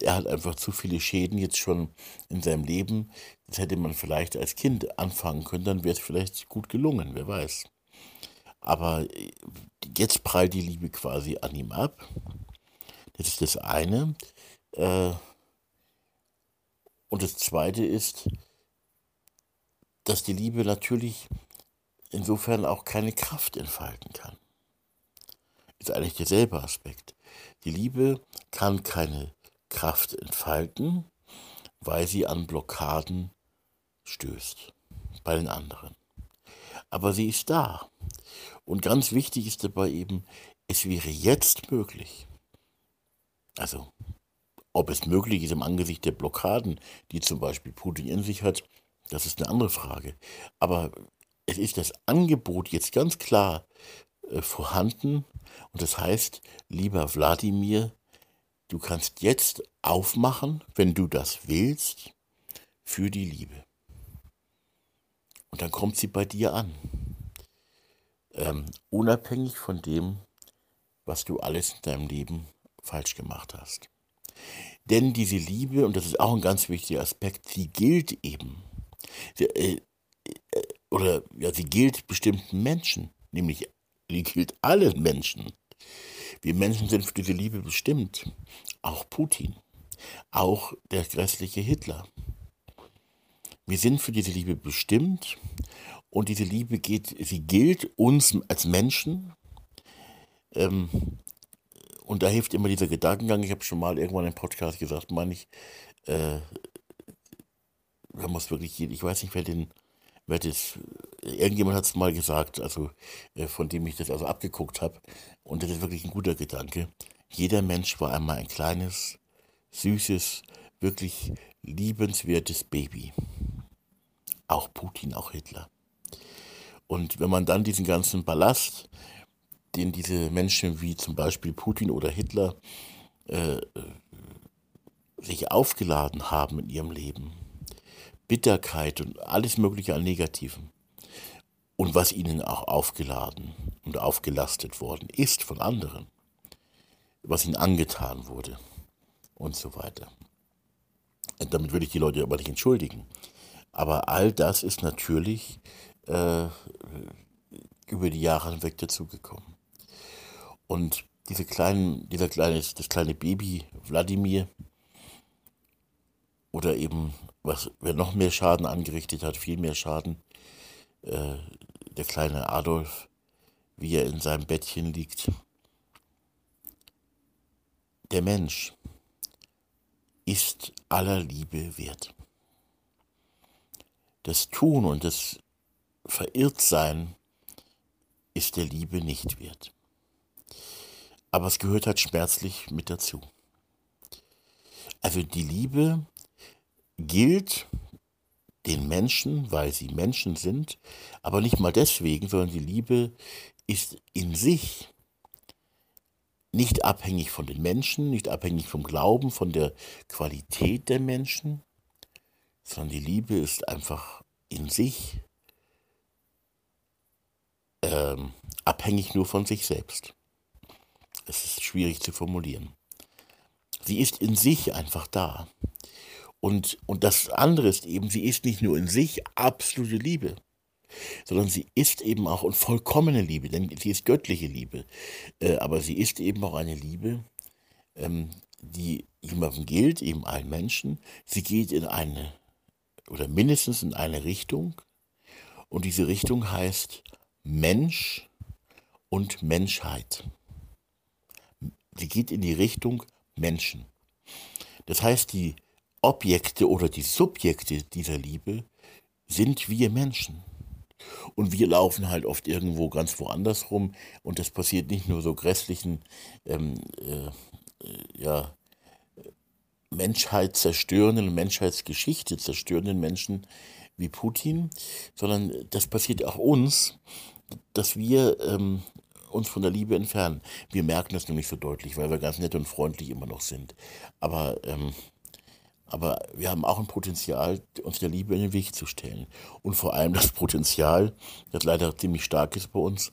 er hat einfach zu viele Schäden jetzt schon in seinem Leben, das hätte man vielleicht als Kind anfangen können, dann wäre es vielleicht gut gelungen, wer weiß. Aber äh, jetzt prallt die Liebe quasi an ihm ab. Das ist das eine. Äh, und das zweite ist, dass die Liebe natürlich insofern auch keine Kraft entfalten kann. Ist eigentlich derselbe Aspekt. Die Liebe kann keine Kraft entfalten, weil sie an Blockaden stößt bei den anderen. Aber sie ist da. Und ganz wichtig ist dabei eben, es wäre jetzt möglich. Also, ob es möglich ist im Angesicht der Blockaden, die zum Beispiel Putin in sich hat, das ist eine andere Frage. Aber es ist das Angebot jetzt ganz klar äh, vorhanden. Und das heißt, lieber Wladimir, du kannst jetzt aufmachen, wenn du das willst, für die Liebe. Und dann kommt sie bei dir an. Ähm, unabhängig von dem, was du alles in deinem Leben falsch gemacht hast. Denn diese Liebe, und das ist auch ein ganz wichtiger Aspekt, sie gilt eben. Sie, äh, äh, oder ja, sie gilt bestimmten Menschen, nämlich sie gilt allen Menschen. Wir Menschen sind für diese Liebe bestimmt. Auch Putin. Auch der grässliche Hitler. Wir sind für diese Liebe bestimmt und diese Liebe geht, sie gilt uns als Menschen. Ähm, und da hilft immer dieser Gedankengang. Ich habe schon mal irgendwann im Podcast gesagt, meine ich, äh, man muss wirklich, ich weiß nicht, wer den, wer das, irgendjemand hat es mal gesagt, also äh, von dem ich das also abgeguckt habe. Und das ist wirklich ein guter Gedanke. Jeder Mensch war einmal ein kleines, süßes, wirklich liebenswertes Baby. Auch Putin, auch Hitler. Und wenn man dann diesen ganzen Ballast, den diese Menschen wie zum Beispiel Putin oder Hitler äh, sich aufgeladen haben in ihrem Leben, Bitterkeit und alles Mögliche an Negativen, und was ihnen auch aufgeladen und aufgelastet worden ist von anderen, was ihnen angetan wurde und so weiter. Und damit will ich die Leute aber nicht entschuldigen. Aber all das ist natürlich äh, über die Jahre hinweg dazugekommen. Und diese kleinen, dieser kleine, das kleine Baby Wladimir oder eben, was wer noch mehr Schaden angerichtet hat, viel mehr Schaden, äh, der kleine Adolf, wie er in seinem Bettchen liegt. Der Mensch ist aller Liebe wert. Das Tun und das Verirrtsein ist der Liebe nicht wert. Aber es gehört halt schmerzlich mit dazu. Also die Liebe gilt den Menschen, weil sie Menschen sind, aber nicht mal deswegen, sondern die Liebe ist in sich nicht abhängig von den Menschen, nicht abhängig vom Glauben, von der Qualität der Menschen, sondern die Liebe ist einfach in sich ähm, abhängig nur von sich selbst. Es ist schwierig zu formulieren. Sie ist in sich einfach da. Und, und das andere ist eben, sie ist nicht nur in sich absolute Liebe. sondern sie ist eben auch und vollkommene Liebe, denn sie ist göttliche Liebe. Äh, aber sie ist eben auch eine Liebe, ähm, die jemandem gilt, eben allen Menschen. Sie geht in eine oder mindestens in eine Richtung. Und diese Richtung heißt Mensch und Menschheit. Sie geht in die Richtung Menschen. Das heißt, die Objekte oder die Subjekte dieser Liebe sind wir Menschen. Und wir laufen halt oft irgendwo ganz woanders rum. Und das passiert nicht nur so grässlichen, ähm, äh, äh ja, Menschheit zerstörenden, Menschheitsgeschichte zerstörenden Menschen wie Putin, sondern das passiert auch uns, dass wir ähm, uns von der Liebe entfernen. Wir merken das nur nicht so deutlich, weil wir ganz nett und freundlich immer noch sind. Aber, ähm, aber wir haben auch ein Potenzial, uns der Liebe in den Weg zu stellen. Und vor allem das Potenzial, das leider ziemlich stark ist bei uns,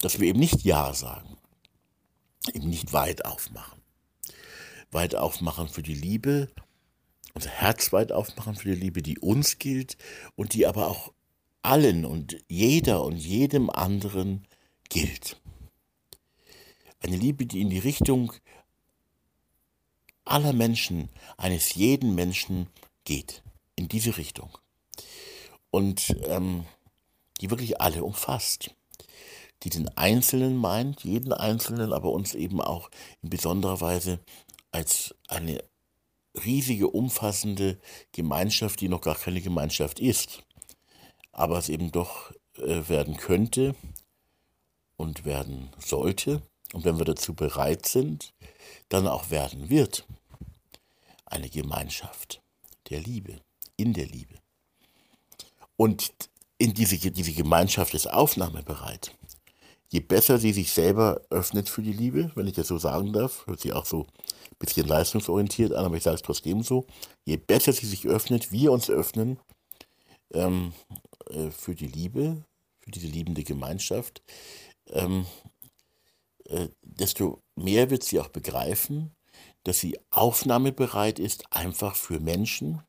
dass wir eben nicht Ja sagen, eben nicht weit aufmachen. Weit aufmachen für die Liebe, unser Herz weit aufmachen für die Liebe, die uns gilt und die aber auch allen und jeder und jedem anderen gilt. Eine Liebe, die in die Richtung aller Menschen, eines jeden Menschen geht. In diese Richtung. Und ähm, die wirklich alle umfasst. Die den Einzelnen meint, jeden Einzelnen, aber uns eben auch in besonderer Weise als eine riesige, umfassende Gemeinschaft, die noch gar keine Gemeinschaft ist, aber es eben doch äh, werden könnte und werden sollte und wenn wir dazu bereit sind, dann auch werden wird. Eine Gemeinschaft der Liebe, in der Liebe. Und in diese, diese Gemeinschaft ist aufnahmebereit. Je besser sie sich selber öffnet für die Liebe, wenn ich das so sagen darf, hört sie auch so ein bisschen leistungsorientiert an, aber ich sage es trotzdem so, je besser sie sich öffnet, wir uns öffnen ähm, äh, für die Liebe, für diese liebende Gemeinschaft, ähm, äh, desto mehr wird sie auch begreifen, dass sie aufnahmebereit ist, einfach für Menschen,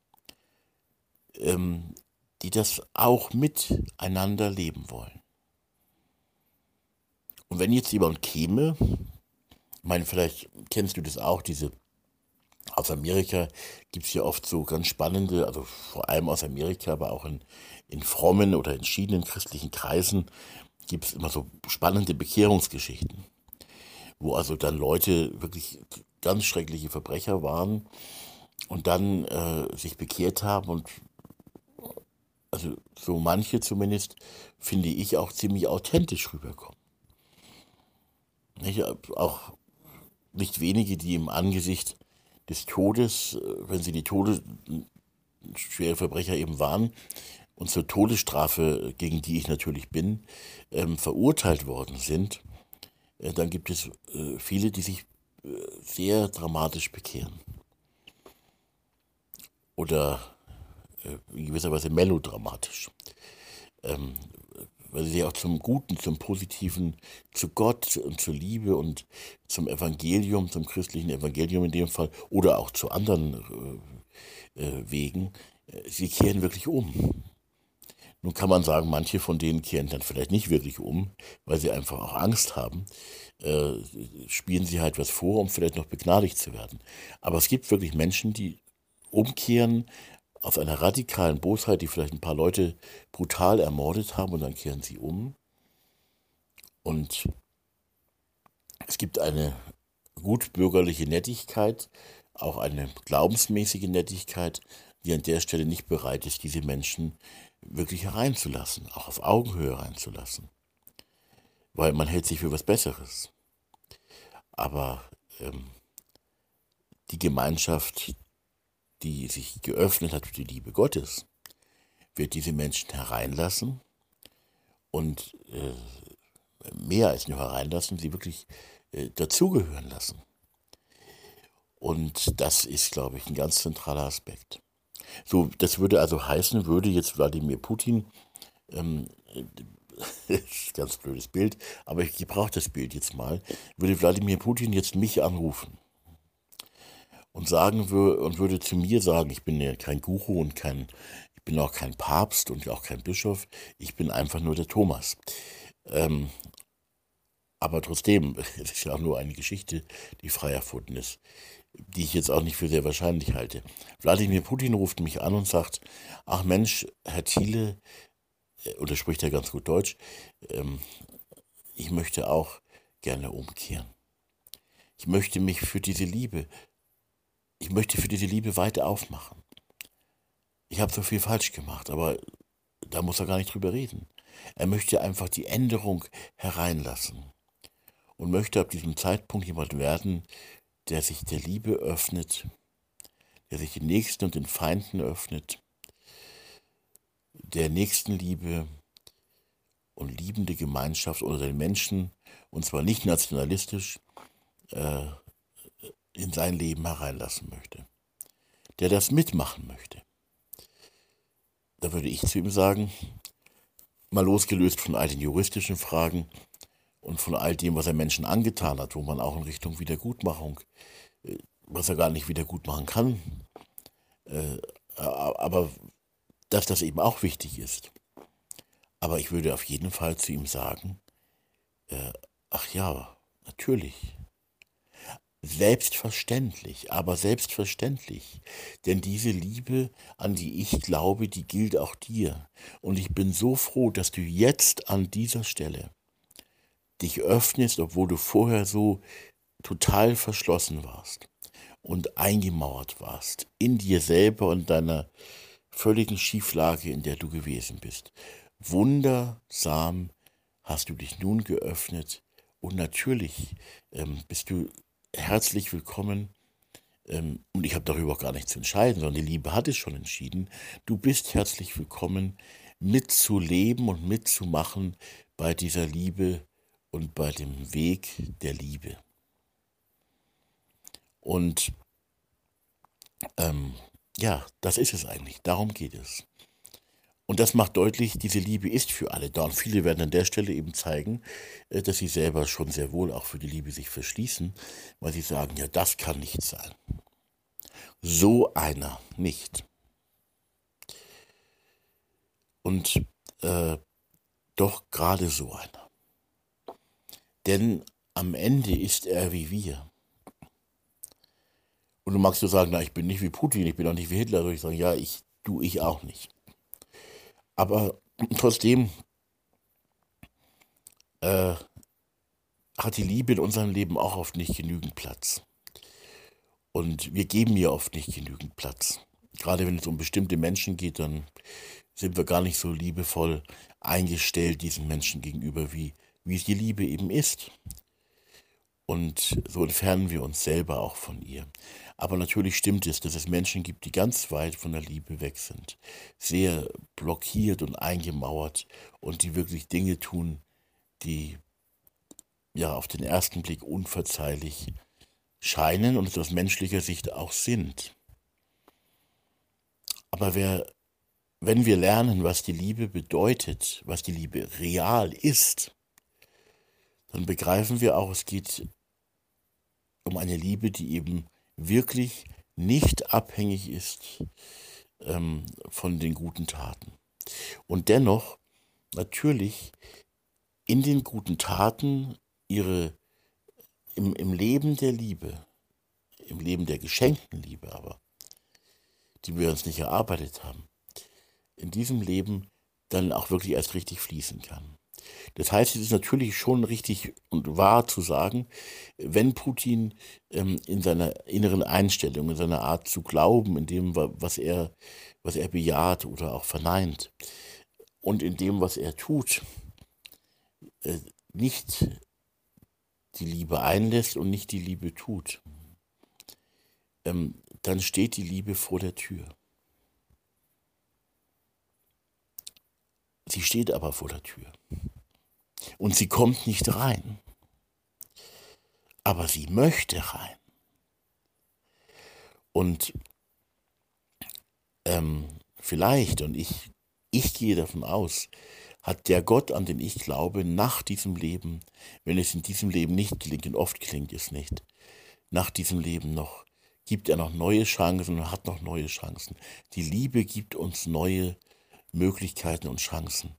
ähm, die das auch miteinander leben wollen. Und wenn jetzt jemand käme, ich meine, vielleicht kennst du das auch, diese aus Amerika gibt es ja oft so ganz spannende, also vor allem aus Amerika, aber auch in, in frommen oder entschiedenen christlichen Kreisen, gibt es immer so spannende Bekehrungsgeschichten, wo also dann Leute wirklich ganz schreckliche Verbrecher waren und dann äh, sich bekehrt haben und also so manche zumindest, finde ich, auch ziemlich authentisch rüberkommen. Nicht, auch nicht wenige, die im Angesicht des Todes, äh, wenn sie die Todes schwere Verbrecher eben waren, und zur Todesstrafe, gegen die ich natürlich bin, ähm, verurteilt worden sind, äh, dann gibt es äh, viele, die sich äh, sehr dramatisch bekehren. Oder äh, in gewisser Weise melodramatisch. Ähm, weil sie auch zum Guten, zum Positiven, zu Gott und zur Liebe und zum Evangelium, zum christlichen Evangelium in dem Fall, oder auch zu anderen äh, äh, Wegen, sie kehren wirklich um. Nun kann man sagen, manche von denen kehren dann vielleicht nicht wirklich um, weil sie einfach auch Angst haben. Äh, spielen sie halt was vor, um vielleicht noch begnadigt zu werden. Aber es gibt wirklich Menschen, die umkehren aus einer radikalen Bosheit, die vielleicht ein paar Leute brutal ermordet haben und dann kehren sie um. Und es gibt eine gutbürgerliche Nettigkeit, auch eine glaubensmäßige Nettigkeit, die an der Stelle nicht bereit ist, diese Menschen wirklich hereinzulassen, auch auf Augenhöhe hereinzulassen. Weil man hält sich für was Besseres. Aber ähm, die Gemeinschaft, die sich geöffnet hat für die Liebe Gottes, wird diese Menschen hereinlassen und äh, mehr als nur hereinlassen, sie wirklich äh, dazugehören lassen. Und das ist, glaube ich, ein ganz zentraler Aspekt. So, das würde also heißen, würde jetzt Wladimir Putin, ähm, ganz blödes Bild, aber ich gebrauche das Bild jetzt mal, würde Wladimir Putin jetzt mich anrufen und sagen würde und würde zu mir sagen, ich bin ja kein Guru und kein, Ich bin auch kein Papst und auch kein Bischof. Ich bin einfach nur der Thomas. Ähm, aber trotzdem, es ist ja auch nur eine Geschichte, die frei erfunden ist, die ich jetzt auch nicht für sehr wahrscheinlich halte. Wladimir Putin ruft mich an und sagt, ach Mensch, Herr Thiele, äh, oder spricht er ganz gut Deutsch, ähm, ich möchte auch gerne umkehren. Ich möchte mich für diese Liebe, ich möchte für diese Liebe weiter aufmachen. Ich habe so viel falsch gemacht, aber da muss er gar nicht drüber reden. Er möchte einfach die Änderung hereinlassen und möchte ab diesem Zeitpunkt jemand werden, der sich der Liebe öffnet, der sich den Nächsten und den Feinden öffnet, der Nächstenliebe und liebende Gemeinschaft unter den Menschen, und zwar nicht nationalistisch, äh, in sein Leben hereinlassen möchte, der das mitmachen möchte. Da würde ich zu ihm sagen, mal losgelöst von all den juristischen Fragen und von all dem, was er Menschen angetan hat, wo man auch in Richtung Wiedergutmachung, äh, was er gar nicht wiedergutmachen kann, äh, aber dass das eben auch wichtig ist. Aber ich würde auf jeden Fall zu ihm sagen, äh, ach ja, natürlich, Selbstverständlich, aber selbstverständlich. Denn diese Liebe, an die ich glaube, die gilt auch dir. Und ich bin so froh, dass du jetzt an dieser Stelle dich öffnest, obwohl du vorher so total verschlossen warst und eingemauert warst in dir selber und deiner völligen Schieflage, in der du gewesen bist. Wundersam hast du dich nun geöffnet und natürlich ähm, bist du herzlich willkommen. Ähm, und ich habe darüber gar nicht zu entscheiden, sondern die Liebe hat es schon entschieden. Du bist herzlich willkommen, mitzuleben und mitzumachen bei dieser Liebe und bei dem Weg der Liebe. Und ähm, ja, das ist es eigentlich. Darum geht es. Und das macht deutlich, diese Liebe ist für alle da. Und viele werden an der Stelle eben zeigen, äh, dass sie selber schon sehr wohl auch für die Liebe sich verschließen, weil sie sagen, ja, das kann nicht sein. So einer nicht. Und äh, doch gerade so einer. Denn am Ende ist er wie wir. Und du magst du sagen, na, ich bin nicht wie Putin, ich bin auch nicht wie Hitler. Soll ich sagen, ja, ich, du, ich auch nicht. Aber trotzdem äh, hat die Liebe in unserem Leben auch oft nicht genügend Platz. Und wir geben ihr oft nicht genügend Platz. Gerade wenn es um bestimmte Menschen geht, dann sind wir gar nicht so liebevoll eingestellt diesen Menschen gegenüber, wie, wie die Liebe eben ist. Und so entfernen wir uns selber auch von ihr. Aber natürlich stimmt es, dass es Menschen gibt, die ganz weit von der Liebe weg sind, sehr blockiert und eingemauert und die wirklich Dinge tun, die ja auf den ersten Blick unverzeihlich scheinen und es aus menschlicher Sicht auch sind. Aber wer, wenn wir lernen, was die Liebe bedeutet, was die Liebe real ist, dann begreifen wir auch, es geht um eine Liebe, die eben wirklich nicht abhängig ist ähm, von den guten Taten. Und dennoch natürlich in den guten Taten ihre im, im Leben der Liebe, im Leben der geschenkten Liebe aber, die wir uns nicht erarbeitet haben, in diesem Leben dann auch wirklich erst richtig fließen kann. Das heißt, es ist natürlich schon richtig und wahr zu sagen, wenn Putin ähm, in seiner inneren Einstellung, in seiner Art zu glauben, in dem, was er, was er bejaht oder auch verneint, und in dem, was er tut, äh, nicht die Liebe einlässt und nicht die Liebe tut, ähm, dann steht die Liebe vor der Tür. Sie steht aber vor der Tür. Und sie kommt nicht rein. Aber sie möchte rein. Und ähm, vielleicht, und ich, ich gehe davon aus, hat der Gott, an den ich glaube, nach diesem Leben, wenn es in diesem Leben nicht gelingt, und oft gelingt es nicht, nach diesem Leben noch gibt er noch neue Chancen und hat noch neue Chancen. Die Liebe gibt uns neue Möglichkeiten und Chancen.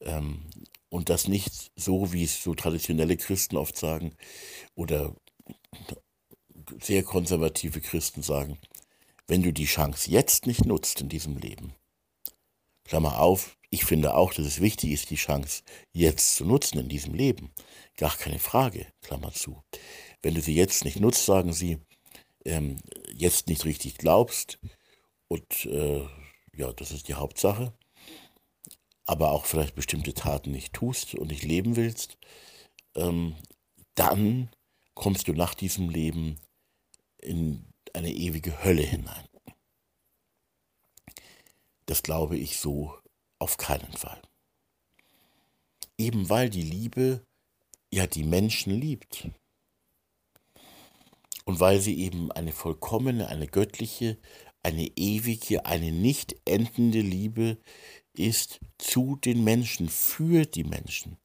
Ähm, und das nicht so, wie es so traditionelle Christen oft sagen oder sehr konservative Christen sagen, wenn du die Chance jetzt nicht nutzt in diesem Leben, Klammer auf, ich finde auch, dass es wichtig ist, die Chance jetzt zu nutzen in diesem Leben. Gar keine Frage, Klammer zu. Wenn du sie jetzt nicht nutzt, sagen sie, ähm, jetzt nicht richtig glaubst und äh, ja, das ist die Hauptsache, aber auch vielleicht bestimmte Taten nicht tust und nicht leben willst, ähm, dann kommst du nach diesem Leben in eine ewige Hölle hinein. Das glaube ich so auf keinen Fall. Eben weil die Liebe ja die Menschen liebt. Und weil sie eben eine vollkommene, eine göttliche, eine ewige, eine nicht endende Liebe ist zu den Menschen, für die Menschen,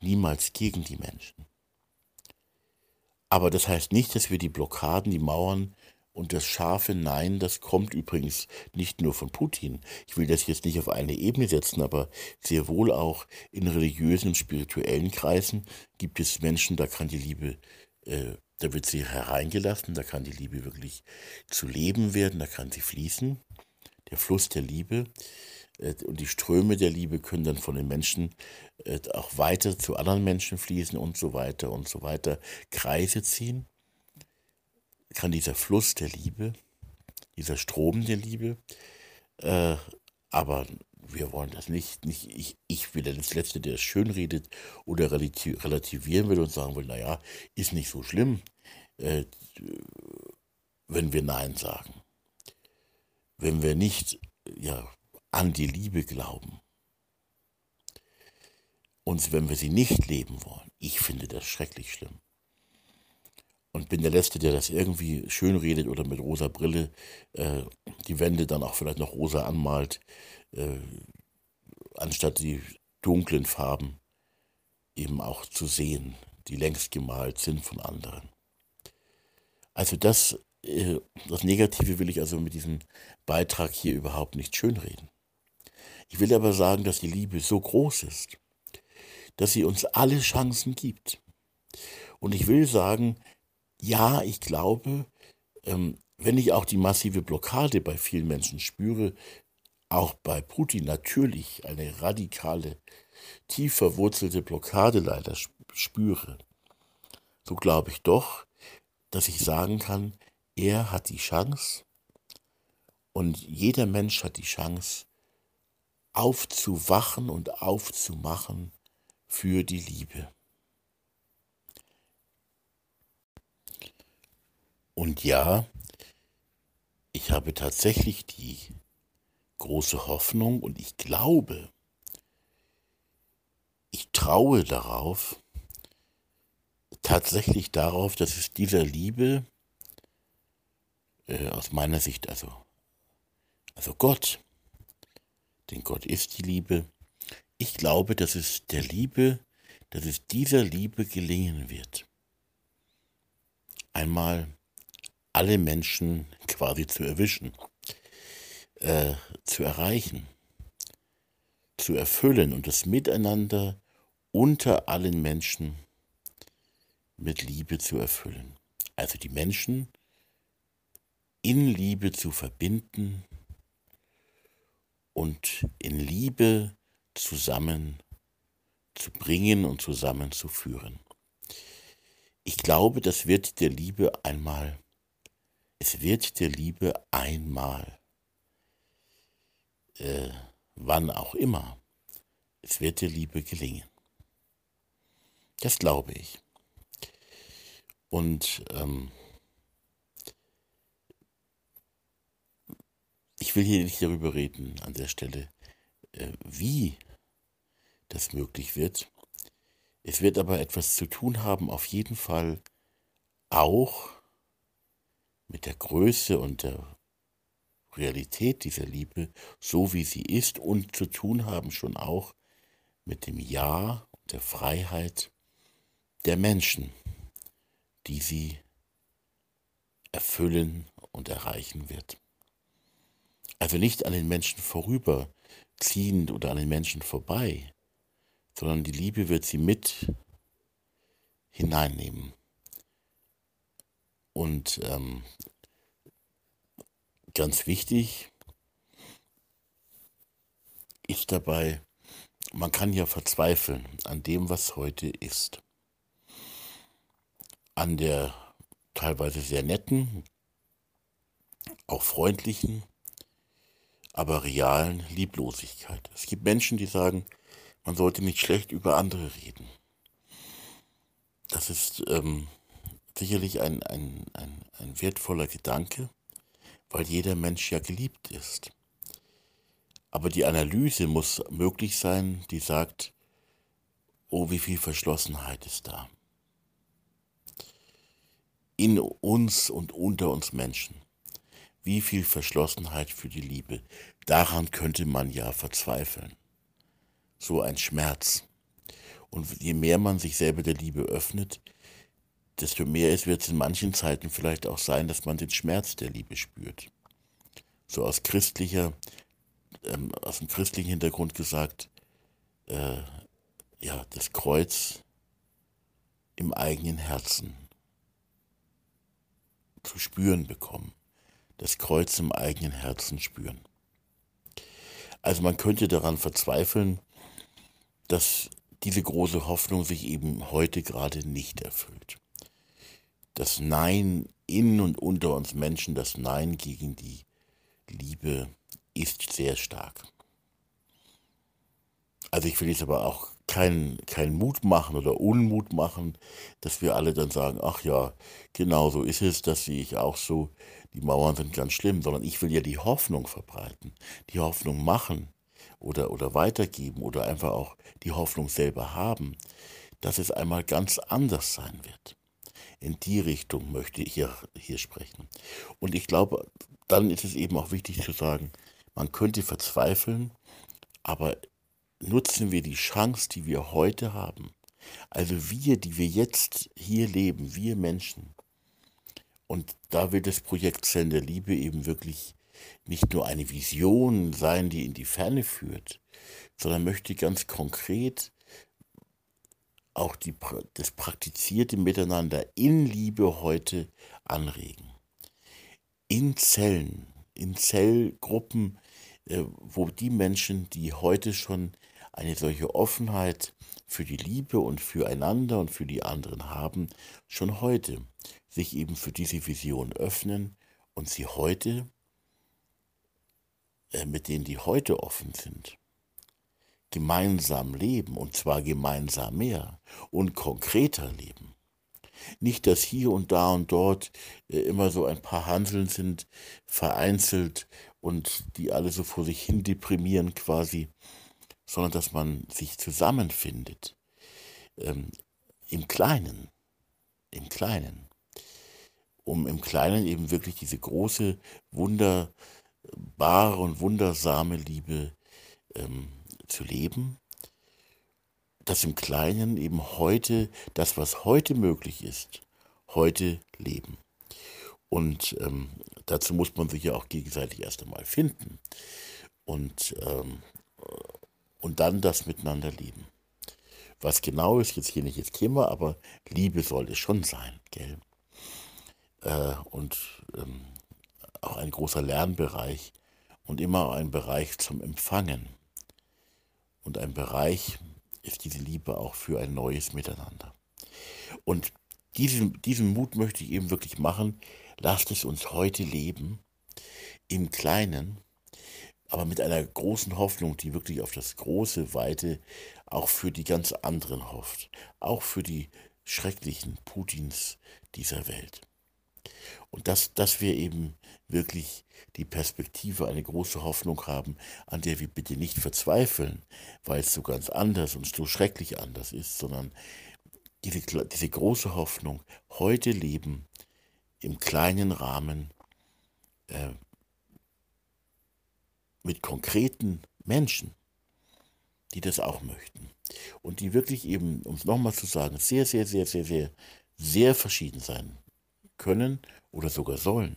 niemals gegen die Menschen. Aber das heißt nicht, dass wir die Blockaden, die Mauern und das scharfe Nein, das kommt übrigens nicht nur von Putin. Ich will das jetzt nicht auf eine Ebene setzen, aber sehr wohl auch in religiösen und spirituellen Kreisen gibt es Menschen, da kann die Liebe, äh, da wird sie hereingelassen, da kann die Liebe wirklich zu leben werden, da kann sie fließen. Der Fluss der Liebe. Äh, und die Ströme der Liebe können dann von den Menschen äh, auch weiter zu anderen Menschen fließen und so weiter und so weiter, Kreise ziehen. Kann dieser Fluss der Liebe, dieser Strom der Liebe, äh, aber wir wollen das nicht, nicht ich, ich will das Letzte, der es schön redet oder relativieren will und sagen will, naja, ist nicht so schlimm, äh, wenn wir Nein sagen. Wenn wir nicht, ja, an die Liebe glauben. Und wenn wir sie nicht leben wollen, ich finde das schrecklich schlimm. Und bin der Letzte, der das irgendwie schön redet oder mit rosa Brille äh, die Wände dann auch vielleicht noch rosa anmalt, äh, anstatt die dunklen Farben eben auch zu sehen, die längst gemalt sind von anderen. Also das, äh, das Negative will ich also mit diesem Beitrag hier überhaupt nicht schönreden. Ich will aber sagen, dass die Liebe so groß ist, dass sie uns alle Chancen gibt. Und ich will sagen, ja, ich glaube, ähm, wenn ich auch die massive Blockade bei vielen Menschen spüre, auch bei Putin natürlich eine radikale, tief verwurzelte Blockade leider spüre, so glaube ich doch, dass ich sagen kann, er hat die Chance und jeder Mensch hat die Chance, aufzuwachen und aufzumachen für die Liebe. Und ja, ich habe tatsächlich die große Hoffnung und ich glaube, ich traue darauf, tatsächlich darauf, dass es dieser Liebe, äh, aus meiner Sicht also, also Gott, denn Gott ist die Liebe. Ich glaube, dass es der Liebe, dass es dieser Liebe gelingen wird, einmal alle Menschen quasi zu erwischen, äh, zu erreichen, zu erfüllen und das Miteinander unter allen Menschen mit Liebe zu erfüllen. Also die Menschen in Liebe zu verbinden, und in Liebe zusammen zu bringen und zusammenzuführen. Ich glaube, das wird der Liebe einmal, es wird der Liebe einmal, äh, wann auch immer, es wird der Liebe gelingen. Das glaube ich. Und ähm, ich will hier nicht darüber reden an der Stelle, äh, wie das möglich wird. Es wird aber etwas zu tun haben, auf jeden Fall auch mit der Größe und der Realität dieser Liebe, so wie sie ist, und zu tun haben schon auch mit dem Ja und der Freiheit der Menschen, die sie erfüllen und erreichen wird. Also nicht an den Menschen vorüberziehend oder an den Menschen vorbei, sondern die Liebe wird sie mit hineinnehmen. Und ähm, ganz wichtig ist dabei, man kann ja verzweifeln an dem, was heute ist. An der teilweise sehr netten, auch freundlichen, aber realen Lieblosigkeit. Es gibt Menschen, die sagen, man sollte nicht schlecht über andere reden. Das ist ähm, sicherlich ein, ein, ein, ein wertvoller Gedanke, weil jeder Mensch ja geliebt ist. Aber die Analyse muss möglich sein, die sagt, oh, wie viel Verschlossenheit ist da. In uns und unter uns Menschen. Wie viel Verschlossenheit für die Liebe. Daran könnte man ja verzweifeln. So ein Schmerz. Und je mehr man sich selber der Liebe öffnet, desto mehr es wird es in manchen Zeiten vielleicht auch sein, dass man den Schmerz der Liebe spürt. So aus christlicher ähm, aus dem christlichen Hintergrund gesagt, äh, ja, das Kreuz im eigenen Herzen zu spüren bekommen. Das Kreuz im eigenen Herzen spüren. Also man könnte daran verzweifeln, dass diese große Hoffnung sich eben heute gerade nicht erfüllt. Das Nein in und unter uns Menschen, das Nein gegen die Liebe ist sehr stark. Also ich will jetzt aber auch keinen kein Mut machen oder Unmut machen, dass wir alle dann sagen, ach ja, genau so ist es, das sehe ich auch so, die Mauern sind ganz schlimm, sondern ich will ja die Hoffnung verbreiten, die Hoffnung machen oder, oder weitergeben oder einfach auch die Hoffnung selber haben, dass es einmal ganz anders sein wird. In die Richtung möchte ich hier, hier sprechen. Und ich glaube, dann ist es eben auch wichtig zu sagen, man könnte verzweifeln, aber nutzen wir die Chance, die wir heute haben. Also wir, die wir jetzt hier leben, wir Menschen. Und da wird das Projekt Zellen der Liebe eben wirklich nicht nur eine Vision sein, die in die Ferne führt, sondern möchte ganz konkret auch die, das praktizierte Miteinander in Liebe heute anregen. In Zellen, in Zellgruppen, äh, wo die Menschen, die heute schon eine solche Offenheit für die Liebe und füreinander und für die anderen haben, schon heute sich eben für diese Vision öffnen und sie heute, äh, mit denen die heute offen sind, gemeinsam leben und zwar gemeinsam mehr und konkreter leben. Nicht, dass hier und da und dort äh, immer so ein paar Hanseln sind, vereinzelt und die alle so vor sich hin deprimieren quasi, sondern dass man sich zusammenfindet. Ähm, Im Kleinen. Im Kleinen. Um im Kleinen eben wirklich diese große, wunderbare und wundersame Liebe ähm, zu leben. Dass im Kleinen eben heute, das, was heute möglich ist, heute leben. Und ähm, dazu muss man sich ja auch gegenseitig erst einmal finden und, ähm, und dann das miteinander lieben. Was genau ist jetzt hier nicht das Thema, aber Liebe soll es schon sein, gell? Äh, und ähm, auch ein großer Lernbereich und immer ein Bereich zum Empfangen. Und ein Bereich ist diese Liebe auch für ein neues Miteinander. Und diesen, diesen Mut möchte ich eben wirklich machen, lasst es uns heute leben, im Kleinen, aber mit einer großen Hoffnung, die wirklich auf das große, weite, auch für die ganz anderen hofft, auch für die schrecklichen Putins dieser Welt. Und dass, dass wir eben wirklich die Perspektive, eine große Hoffnung haben, an der wir bitte nicht verzweifeln, weil es so ganz anders und so schrecklich anders ist, sondern diese, diese große Hoffnung, heute leben im kleinen Rahmen äh, mit konkreten Menschen, die das auch möchten. Und die wirklich eben, um es nochmal zu sagen, sehr, sehr, sehr, sehr, sehr, sehr verschieden sein können oder sogar sollen.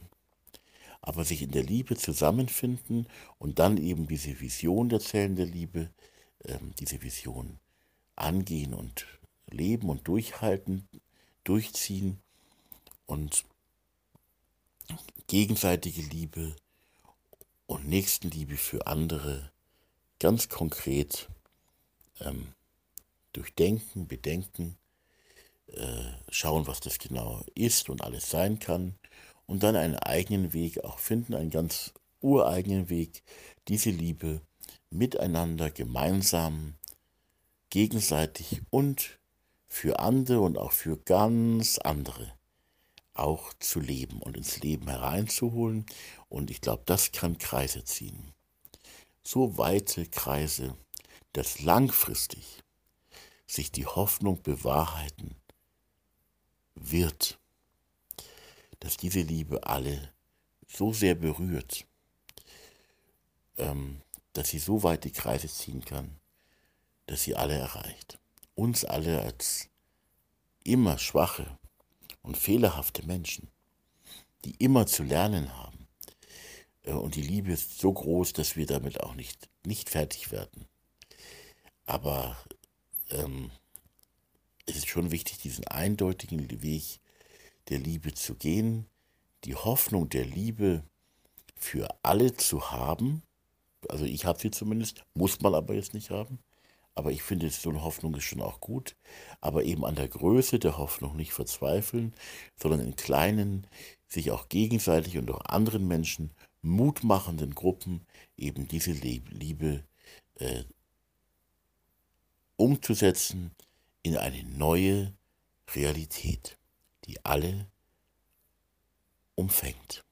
Aber sich in der Liebe zusammenfinden und dann eben diese Vision der Zellen der Liebe, ähm, diese Vision angehen und leben und durchhalten, durchziehen und gegenseitige Liebe und Nächstenliebe für andere ganz konkret ähm, durchdenken, bedenken, äh, schauen, was das genau ist und alles sein kann und dann einen eigenen Weg auch finden, einen ganz ureigenen Weg, diese Liebe miteinander gemeinsam, gegenseitig und für andere und auch für ganz andere auch zu leben und ins Leben hereinzuholen. Und ich glaube, das kann Kreise ziehen. So weite Kreise, dass langfristig sich die Hoffnung bewahrheiten wird, dass diese Liebe alle so sehr berührt, ähm, dass sie so weit die Kreise ziehen kann, dass sie alle erreicht. Uns alle als immer schwache und fehlerhafte Menschen, die immer zu lernen haben. Äh, und die Liebe ist so groß, dass wir damit auch nicht, nicht fertig werden. Aber ähm, es ist schon wichtig, diesen eindeutigen Weg der Liebe zu gehen, die Hoffnung der Liebe für alle zu haben. Also ich habe sie zumindest, muss man aber jetzt nicht haben. Aber ich finde, so eine Hoffnung ist schon auch gut. Aber eben an der Größe der Hoffnung nicht verzweifeln, sondern in kleinen, sich auch gegenseitig und auch anderen Menschen mutmachenden Gruppen eben diese Liebe äh, umzusetzen in eine neue Realität, die alle umfängt.